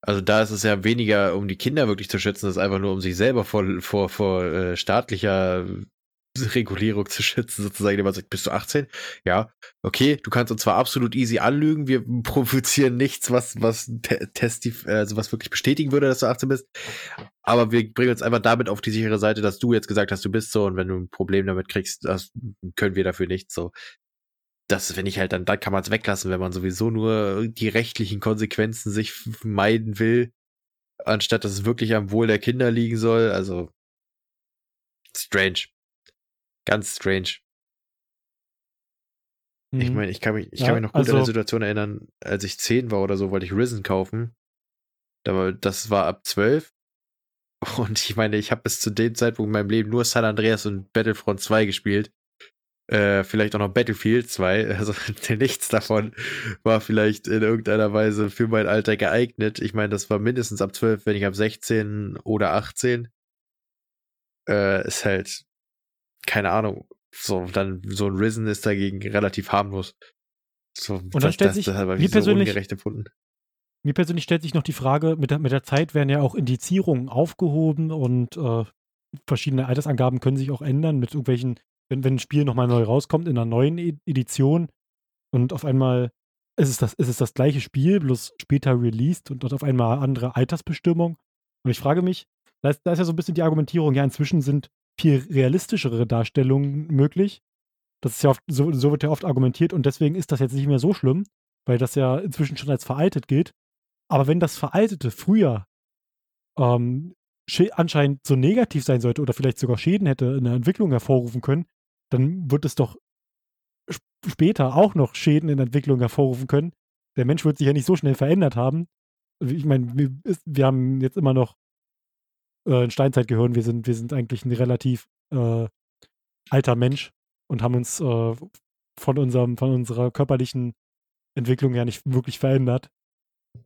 [SPEAKER 1] Also da ist es ja weniger, um die Kinder wirklich zu schützen, das ist einfach nur, um sich selber vor, vor, vor äh, staatlicher Regulierung zu schützen, sozusagen, indem man sagt, bist du 18? Ja, okay, du kannst uns zwar absolut easy anlügen, wir provozieren nichts, was, was testiv, also was wirklich bestätigen würde, dass du 18 bist, aber wir bringen uns einfach damit auf die sichere Seite, dass du jetzt gesagt hast, du bist so und wenn du ein Problem damit kriegst, das können wir dafür nichts, so. Das finde ich halt dann, da kann man es weglassen, wenn man sowieso nur die rechtlichen Konsequenzen sich meiden will, anstatt dass es wirklich am Wohl der Kinder liegen soll, also strange. Ganz strange. Mhm. Ich meine, ich kann mich, ich ja, kann mich noch gut also, an die Situation erinnern, als ich 10 war oder so, wollte ich Risen kaufen. Das war ab 12. Und ich meine, ich habe bis zu dem Zeitpunkt in meinem Leben nur San Andreas und Battlefront 2 gespielt. Äh, vielleicht auch noch Battlefield 2. Also nichts davon war vielleicht in irgendeiner Weise für mein Alter geeignet. Ich meine, das war mindestens ab 12, wenn nicht ab 16 oder 18. Äh, ist halt keine Ahnung, so, dann so ein Risen ist dagegen relativ harmlos.
[SPEAKER 2] So, und dann das, stellt das, sich, das, mir persönlich, ungerecht empfunden. Mir persönlich stellt sich noch die Frage, mit der, mit der Zeit werden ja auch Indizierungen aufgehoben und äh, verschiedene Altersangaben können sich auch ändern mit irgendwelchen, wenn, wenn ein Spiel nochmal neu rauskommt in einer neuen e Edition und auf einmal ist es das, ist es das gleiche Spiel, bloß später released und dort auf einmal andere Altersbestimmung. Und ich frage mich, da ist, da ist ja so ein bisschen die Argumentierung, ja, inzwischen sind viel realistischere Darstellungen möglich. Das ist ja oft, so, so wird ja oft argumentiert und deswegen ist das jetzt nicht mehr so schlimm, weil das ja inzwischen schon als veraltet gilt. Aber wenn das Veraltete früher ähm, anscheinend so negativ sein sollte oder vielleicht sogar Schäden hätte in der Entwicklung hervorrufen können, dann wird es doch später auch noch Schäden in der Entwicklung hervorrufen können. Der Mensch wird sich ja nicht so schnell verändert haben. Ich meine, wir, wir haben jetzt immer noch äh, in Steinzeit gehören. Wir sind, wir sind eigentlich ein relativ äh, alter Mensch und haben uns äh, von, unserem, von unserer körperlichen Entwicklung ja nicht wirklich verändert.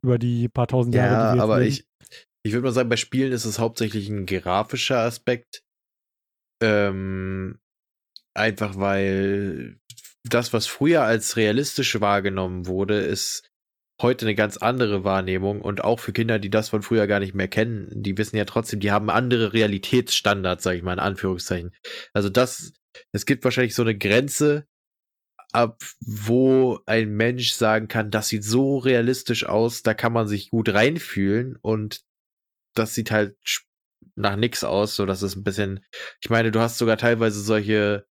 [SPEAKER 2] Über die paar tausend
[SPEAKER 1] ja,
[SPEAKER 2] Jahre,
[SPEAKER 1] die wir aber leben. ich, ich würde mal sagen, bei Spielen ist es hauptsächlich ein grafischer Aspekt. Ähm, einfach weil das, was früher als realistisch wahrgenommen wurde, ist heute eine ganz andere Wahrnehmung und auch für Kinder, die das von früher gar nicht mehr kennen, die wissen ja trotzdem, die haben andere Realitätsstandards, sage ich mal in Anführungszeichen. Also das, es gibt wahrscheinlich so eine Grenze, ab wo ein Mensch sagen kann, das sieht so realistisch aus, da kann man sich gut reinfühlen und das sieht halt nach nix aus, so dass es ein bisschen, ich meine, du hast sogar teilweise solche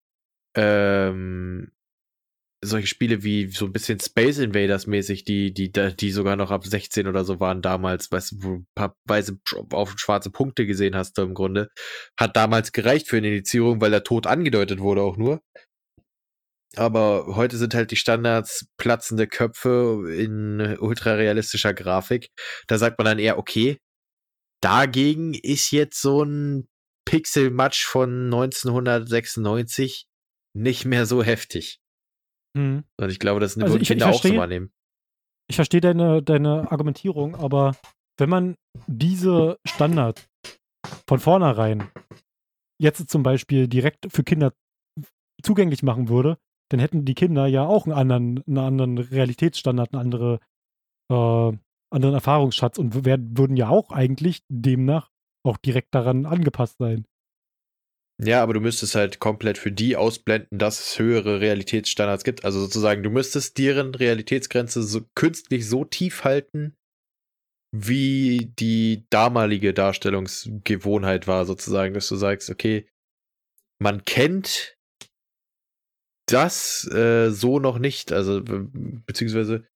[SPEAKER 1] ähm, solche Spiele wie so ein bisschen Space Invaders mäßig, die, die, die sogar noch ab 16 oder so waren damals, weißt du, wo du paar weiße auf schwarze Punkte gesehen hast, du im Grunde, hat damals gereicht für eine Indizierung, weil der Tod angedeutet wurde auch nur. Aber heute sind halt die Standards platzende Köpfe in ultrarealistischer Grafik. Da sagt man dann eher, okay, dagegen ist jetzt so ein Pixel-Match von 1996 nicht mehr so heftig. Mhm. Und ich glaube, das sind also ich, Kinder ich verstehe, auch so wahrnehmen.
[SPEAKER 2] Ich verstehe deine, deine Argumentierung, aber wenn man diese Standards von vornherein jetzt zum Beispiel direkt für Kinder zugänglich machen würde, dann hätten die Kinder ja auch einen anderen, einen anderen Realitätsstandard, einen andere, äh, anderen Erfahrungsschatz und werden, würden ja auch eigentlich demnach auch direkt daran angepasst sein.
[SPEAKER 1] Ja, aber du müsstest halt komplett für die ausblenden, dass es höhere Realitätsstandards gibt. Also sozusagen, du müsstest deren Realitätsgrenze so künstlich so tief halten, wie die damalige Darstellungsgewohnheit war, sozusagen, dass du sagst, okay, man kennt das äh, so noch nicht. Also, beziehungsweise,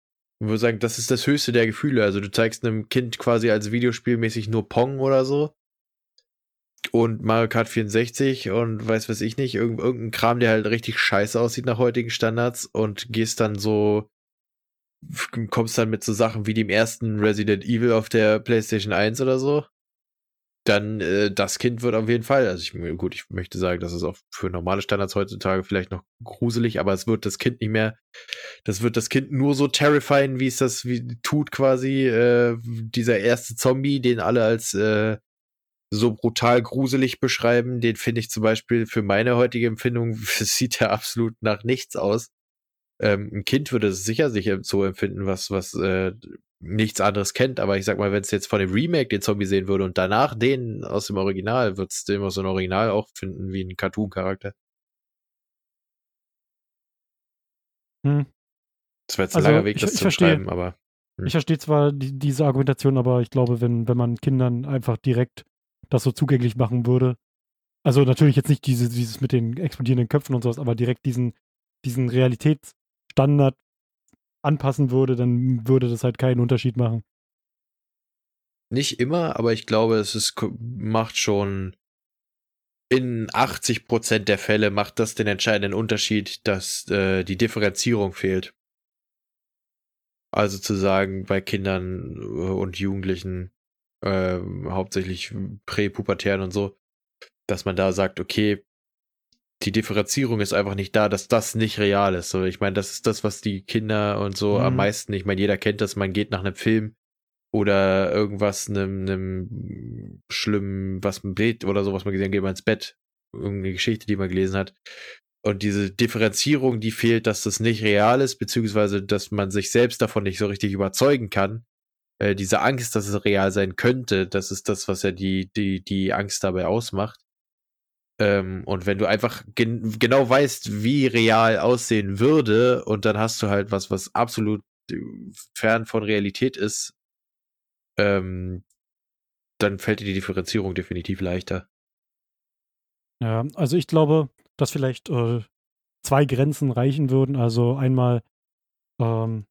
[SPEAKER 1] ich würde sagen, das ist das höchste der Gefühle. Also, du zeigst einem Kind quasi als Videospielmäßig nur Pong oder so und Mario Kart 64 und weiß was ich nicht, irgend, irgendein Kram, der halt richtig scheiße aussieht nach heutigen Standards und gehst dann so, kommst dann mit so Sachen wie dem ersten Resident Evil auf der PlayStation 1 oder so, dann äh, das Kind wird auf jeden Fall, also ich, gut, ich möchte sagen, das ist auch für normale Standards heutzutage vielleicht noch gruselig, aber es wird das Kind nicht mehr, das wird das Kind nur so terrifying, wie es das wie, tut quasi, äh, dieser erste Zombie, den alle als äh, so brutal gruselig beschreiben, den finde ich zum Beispiel für meine heutige Empfindung, sieht er absolut nach nichts aus. Ähm, ein Kind würde es sicher sich so empfinden, was, was äh, nichts anderes kennt, aber ich sag mal, wenn es jetzt von dem Remake den Zombie sehen würde und danach den aus dem Original, wird es den aus dem Original auch finden wie ein Cartoon-Charakter. Hm. Das wäre jetzt ein also, langer Weg, das ich, zu beschreiben, aber.
[SPEAKER 2] Hm. Ich verstehe zwar die, diese Argumentation, aber ich glaube, wenn, wenn man Kindern einfach direkt das so zugänglich machen würde. Also natürlich jetzt nicht diese, dieses mit den explodierenden Köpfen und sowas, aber direkt diesen, diesen Realitätsstandard anpassen würde, dann würde das halt keinen Unterschied machen.
[SPEAKER 1] Nicht immer, aber ich glaube, es ist, macht schon in 80 Prozent der Fälle macht das den entscheidenden Unterschied, dass äh, die Differenzierung fehlt. Also zu sagen, bei Kindern äh, und Jugendlichen, äh, hauptsächlich präpubertären und so, dass man da sagt, okay, die Differenzierung ist einfach nicht da, dass das nicht real ist. So, ich meine, das ist das, was die Kinder und so mhm. am meisten, ich meine, jeder kennt das, man geht nach einem Film oder irgendwas, einem, einem schlimmen, was man Bild oder so, was man gesehen hat, geht man ins Bett. Irgendeine Geschichte, die man gelesen hat. Und diese Differenzierung, die fehlt, dass das nicht real ist, beziehungsweise, dass man sich selbst davon nicht so richtig überzeugen kann, äh, diese Angst, dass es real sein könnte, das ist das, was ja die, die, die Angst dabei ausmacht. Ähm, und wenn du einfach gen genau weißt, wie real aussehen würde, und dann hast du halt was, was absolut äh, fern von Realität ist, ähm, dann fällt dir die Differenzierung definitiv leichter.
[SPEAKER 2] Ja, also ich glaube, dass vielleicht äh, zwei Grenzen reichen würden. Also einmal ähm,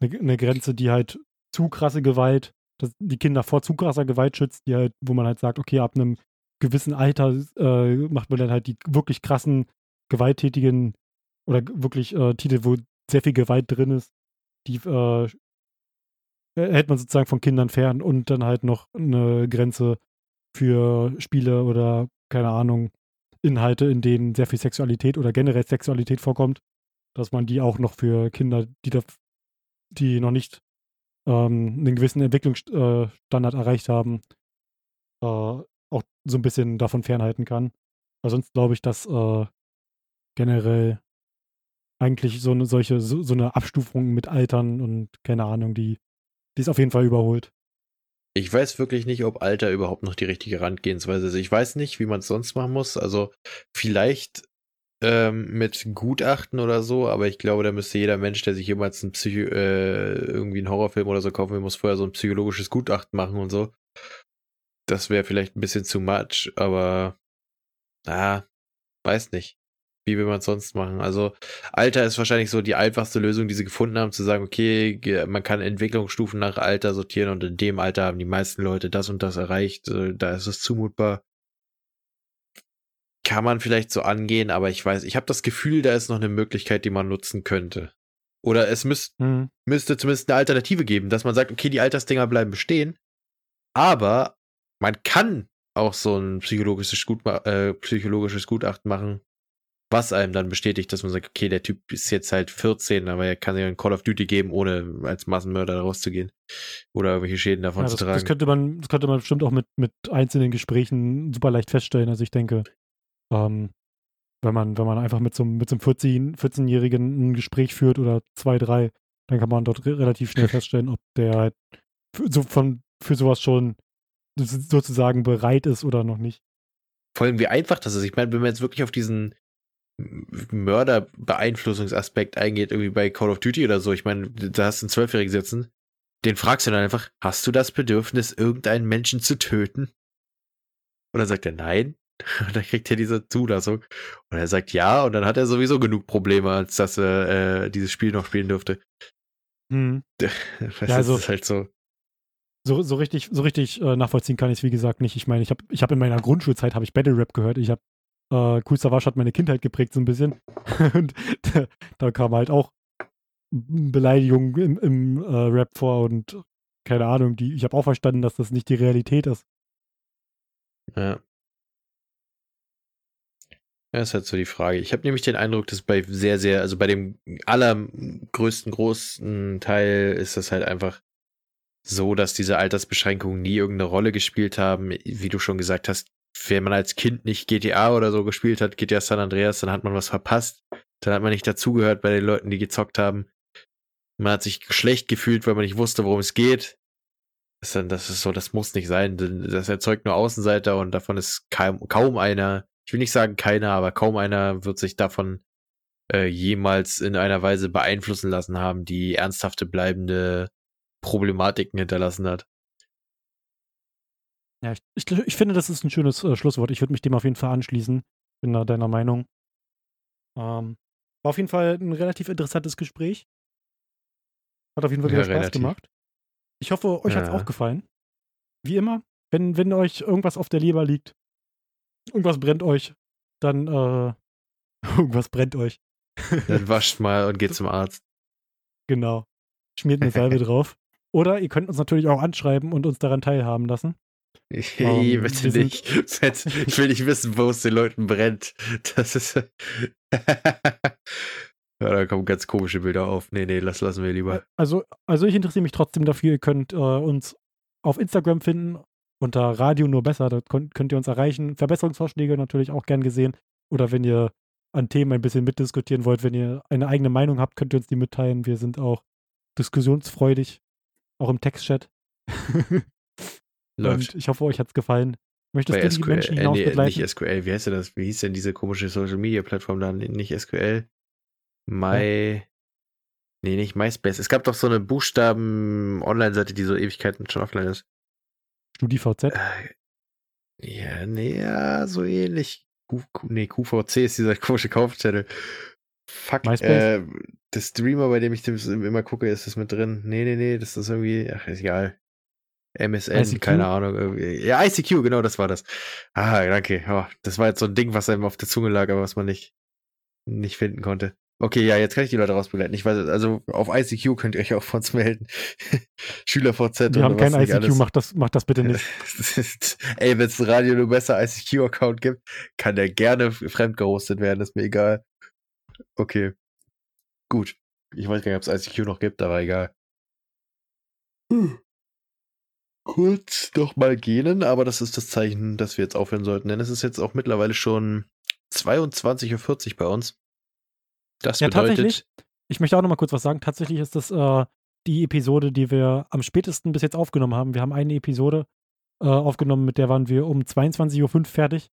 [SPEAKER 2] eine, eine Grenze, die halt zu krasse Gewalt, dass die Kinder vor zu krasser Gewalt schützt, die halt, wo man halt sagt, okay, ab einem gewissen Alter äh, macht man dann halt die wirklich krassen, gewalttätigen oder wirklich äh, Titel, wo sehr viel Gewalt drin ist, die äh, hält man sozusagen von Kindern fern und dann halt noch eine Grenze für Spiele oder keine Ahnung, Inhalte, in denen sehr viel Sexualität oder generell Sexualität vorkommt, dass man die auch noch für Kinder, die da, die noch nicht ähm, einen gewissen Entwicklungsstandard erreicht haben, äh, auch so ein bisschen davon fernhalten kann. Weil sonst glaube ich, dass äh, generell eigentlich so eine solche, so, so eine Abstufung mit Altern und keine Ahnung, die, die ist auf jeden Fall überholt.
[SPEAKER 1] Ich weiß wirklich nicht, ob Alter überhaupt noch die richtige Randgehensweise ist. Ich weiß nicht, wie man es sonst machen muss. Also vielleicht ähm, mit Gutachten oder so, aber ich glaube, da müsste jeder Mensch, der sich jemals ein Psycho äh, irgendwie einen Horrorfilm oder so kaufen will, muss vorher so ein psychologisches Gutachten machen und so. Das wäre vielleicht ein bisschen zu much, aber ah, weiß nicht. Wie will man es sonst machen? Also, Alter ist wahrscheinlich so die einfachste Lösung, die sie gefunden haben, zu sagen, okay, man kann Entwicklungsstufen nach Alter sortieren und in dem Alter haben die meisten Leute das und das erreicht. Da ist es zumutbar. Kann man vielleicht so angehen, aber ich weiß, ich habe das Gefühl, da ist noch eine Möglichkeit, die man nutzen könnte. Oder es müsst, mhm. müsste zumindest eine Alternative geben, dass man sagt, okay, die Altersdinger bleiben bestehen, aber man kann auch so ein psychologisches, Gut, äh, psychologisches Gutachten machen, was einem dann bestätigt, dass man sagt, okay, der Typ ist jetzt halt 14, aber er kann ja ein Call of Duty geben, ohne als Massenmörder rauszugehen oder irgendwelche Schäden davon ja,
[SPEAKER 2] das,
[SPEAKER 1] zu tragen.
[SPEAKER 2] Das könnte man, das könnte man bestimmt auch mit, mit einzelnen Gesprächen super leicht feststellen. Also ich denke, ähm, wenn man, wenn man einfach mit so, mit so einem 14, 14-Jährigen ein Gespräch führt oder zwei, drei, dann kann man dort re relativ schnell feststellen, ob der halt für, so von, für sowas schon sozusagen bereit ist oder noch nicht.
[SPEAKER 1] Vor allem, wie einfach das ist. Ich meine, wenn man jetzt wirklich auf diesen Mörderbeeinflussungsaspekt eingeht, irgendwie bei Call of Duty oder so, ich meine, da hast du einen Zwölfjährigen sitzen, den fragst du dann einfach, hast du das Bedürfnis, irgendeinen Menschen zu töten? Und dann sagt er nein. Und dann kriegt er diese Zulassung. Und er sagt ja, und dann hat er sowieso genug Probleme, als dass er äh, dieses Spiel noch spielen dürfte.
[SPEAKER 2] Hm.
[SPEAKER 1] Das ja, also, ist halt so.
[SPEAKER 2] So, so richtig, so richtig äh, nachvollziehen kann ich es, wie gesagt, nicht. Ich meine, ich habe ich hab in meiner Grundschulzeit habe ich Battle Rap gehört. Ich habe äh, Cool Savage hat meine Kindheit geprägt so ein bisschen. und da, da kam halt auch Beleidigungen im, im äh, Rap vor und keine Ahnung, die, ich habe auch verstanden, dass das nicht die Realität ist.
[SPEAKER 1] Ja. Ja, ist halt so die Frage. Ich habe nämlich den Eindruck, dass bei sehr, sehr, also bei dem allergrößten, großen Teil ist das halt einfach so, dass diese Altersbeschränkungen nie irgendeine Rolle gespielt haben. Wie du schon gesagt hast, wenn man als Kind nicht GTA oder so gespielt hat, GTA San Andreas, dann hat man was verpasst. Dann hat man nicht dazugehört bei den Leuten, die gezockt haben. Man hat sich schlecht gefühlt, weil man nicht wusste, worum es geht. Das ist, so, das muss nicht sein. Das erzeugt nur Außenseiter und davon ist kaum, kaum einer, ich will nicht sagen keiner, aber kaum einer wird sich davon äh, jemals in einer Weise beeinflussen lassen haben, die ernsthafte bleibende Problematiken hinterlassen hat.
[SPEAKER 2] Ja, ich, ich, ich, finde, das ist ein schönes äh, Schlusswort. Ich würde mich dem auf jeden Fall anschließen. Bin da deiner Meinung. Ähm, war auf jeden Fall ein relativ interessantes Gespräch. Hat auf jeden Fall wieder ja, Spaß relativ. gemacht. Ich hoffe, euch ja. hat es auch gefallen. Wie immer, wenn, wenn euch irgendwas auf der Leber liegt, irgendwas brennt euch, dann äh, irgendwas brennt euch.
[SPEAKER 1] Dann wascht mal und geht zum Arzt.
[SPEAKER 2] Genau. Schmiert eine Salbe drauf. Oder ihr könnt uns natürlich auch anschreiben und uns daran teilhaben lassen.
[SPEAKER 1] Hey, um, bitte nicht. Ich will nicht wissen, wo es den Leuten brennt. Das ist. Ja, da kommen ganz komische Bilder auf. Nee, nee, das lassen wir lieber.
[SPEAKER 2] Also, also ich interessiere mich trotzdem dafür. Ihr könnt äh, uns auf Instagram finden unter Radio nur besser. Da könnt, könnt ihr uns erreichen. Verbesserungsvorschläge natürlich auch gern gesehen. Oder wenn ihr an Themen ein bisschen mitdiskutieren wollt, wenn ihr eine eigene Meinung habt, könnt ihr uns die mitteilen. Wir sind auch diskussionsfreudig, auch im Textchat. Läuft. Und ich hoffe, euch hat es gefallen. Möchtest Bei du die SQL, Menschen hinaus äh, nee?
[SPEAKER 1] Nicht SQL, wie heißt denn das? Wie hieß denn diese komische Social Media Plattform da? Nicht SQL? My. Ja. Nee, nicht MySpace. Es gab doch so eine Buchstaben-Online-Seite, die so Ewigkeiten schon offline ist.
[SPEAKER 2] StudiVZ? Äh,
[SPEAKER 1] ja, nee, ja, so ähnlich. Q, Q, nee, QVC ist dieser komische Kaufzettel. Fuck, MySpace? Äh, der Streamer, bei dem ich immer gucke, ist das mit drin. Nee, nee, nee, das ist irgendwie, ach, ist egal. MSN, ICQ? keine Ahnung. Irgendwie. Ja, ICQ, genau, das war das. Ah, danke. Oh, das war jetzt so ein Ding, was einem auf der Zunge lag, aber was man nicht, nicht finden konnte. Okay, ja, jetzt kann ich die Leute rausbegleiten. Ich weiß, also auf ICQ könnt ihr euch auch von uns melden. SchülerVZ
[SPEAKER 2] Wir haben kein ICQ, macht das, macht das bitte nicht.
[SPEAKER 1] Ey, wenn es ein Radio nur besser ICQ-Account gibt, kann der gerne fremd gehostet werden, ist mir egal. Okay. Gut. Ich weiß gar nicht, ob es ICQ noch gibt, aber egal. Hm kurz noch mal gähnen, aber das ist das Zeichen, dass wir jetzt aufhören sollten, denn es ist jetzt auch mittlerweile schon 22.40 Uhr bei uns. Das
[SPEAKER 2] Ja,
[SPEAKER 1] bedeutet,
[SPEAKER 2] tatsächlich. Ich möchte auch noch mal kurz was sagen. Tatsächlich ist das äh, die Episode, die wir am spätesten bis jetzt aufgenommen haben. Wir haben eine Episode äh, aufgenommen, mit der waren wir um 22.05 Uhr fertig.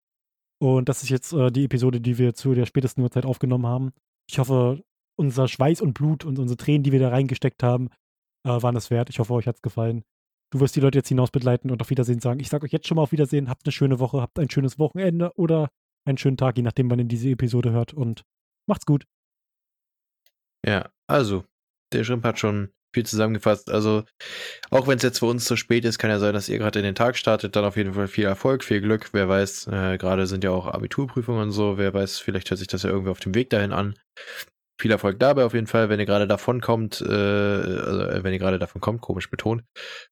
[SPEAKER 2] Und das ist jetzt äh, die Episode, die wir zu der spätesten Uhrzeit aufgenommen haben. Ich hoffe, unser Schweiß und Blut und unsere Tränen, die wir da reingesteckt haben, äh, waren es wert. Ich hoffe, euch hat es gefallen. Du wirst die Leute jetzt hinaus begleiten und auf Wiedersehen sagen. Ich sage euch jetzt schon mal auf Wiedersehen. Habt eine schöne Woche, habt ein schönes Wochenende oder einen schönen Tag, je nachdem, wann ihr diese Episode hört. Und macht's gut.
[SPEAKER 1] Ja, also, der Schrimp hat schon viel zusammengefasst. Also, auch wenn es jetzt für uns zu spät ist, kann ja sein, dass ihr gerade in den Tag startet. Dann auf jeden Fall viel Erfolg, viel Glück. Wer weiß, äh, gerade sind ja auch Abiturprüfungen und so. Wer weiß, vielleicht hört sich das ja irgendwie auf dem Weg dahin an. Viel Erfolg dabei auf jeden Fall, wenn ihr gerade davon kommt, äh, also, äh, wenn ihr gerade davon kommt, komisch betont,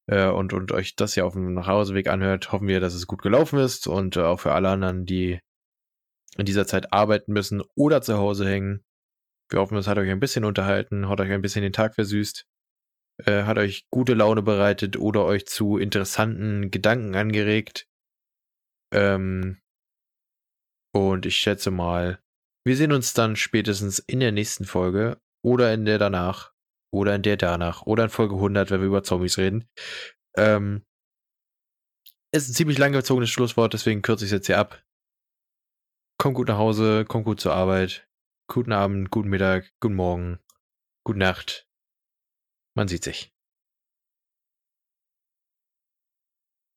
[SPEAKER 1] äh, und, und euch das ja auf dem Nachhauseweg anhört, hoffen wir, dass es gut gelaufen ist und äh, auch für alle anderen, die in dieser Zeit arbeiten müssen oder zu Hause hängen. Wir hoffen, es hat euch ein bisschen unterhalten, hat euch ein bisschen den Tag versüßt, äh, hat euch gute Laune bereitet oder euch zu interessanten Gedanken angeregt. Ähm, und ich schätze mal, wir sehen uns dann spätestens in der nächsten Folge oder in der danach oder in der danach oder in Folge 100, wenn wir über Zombies reden. Ähm, ist ein ziemlich langgezogenes Schlusswort, deswegen kürze ich es jetzt hier ab. Kommt gut nach Hause, kommt gut zur Arbeit. Guten Abend, guten Mittag, guten Morgen, gute Nacht. Man sieht sich.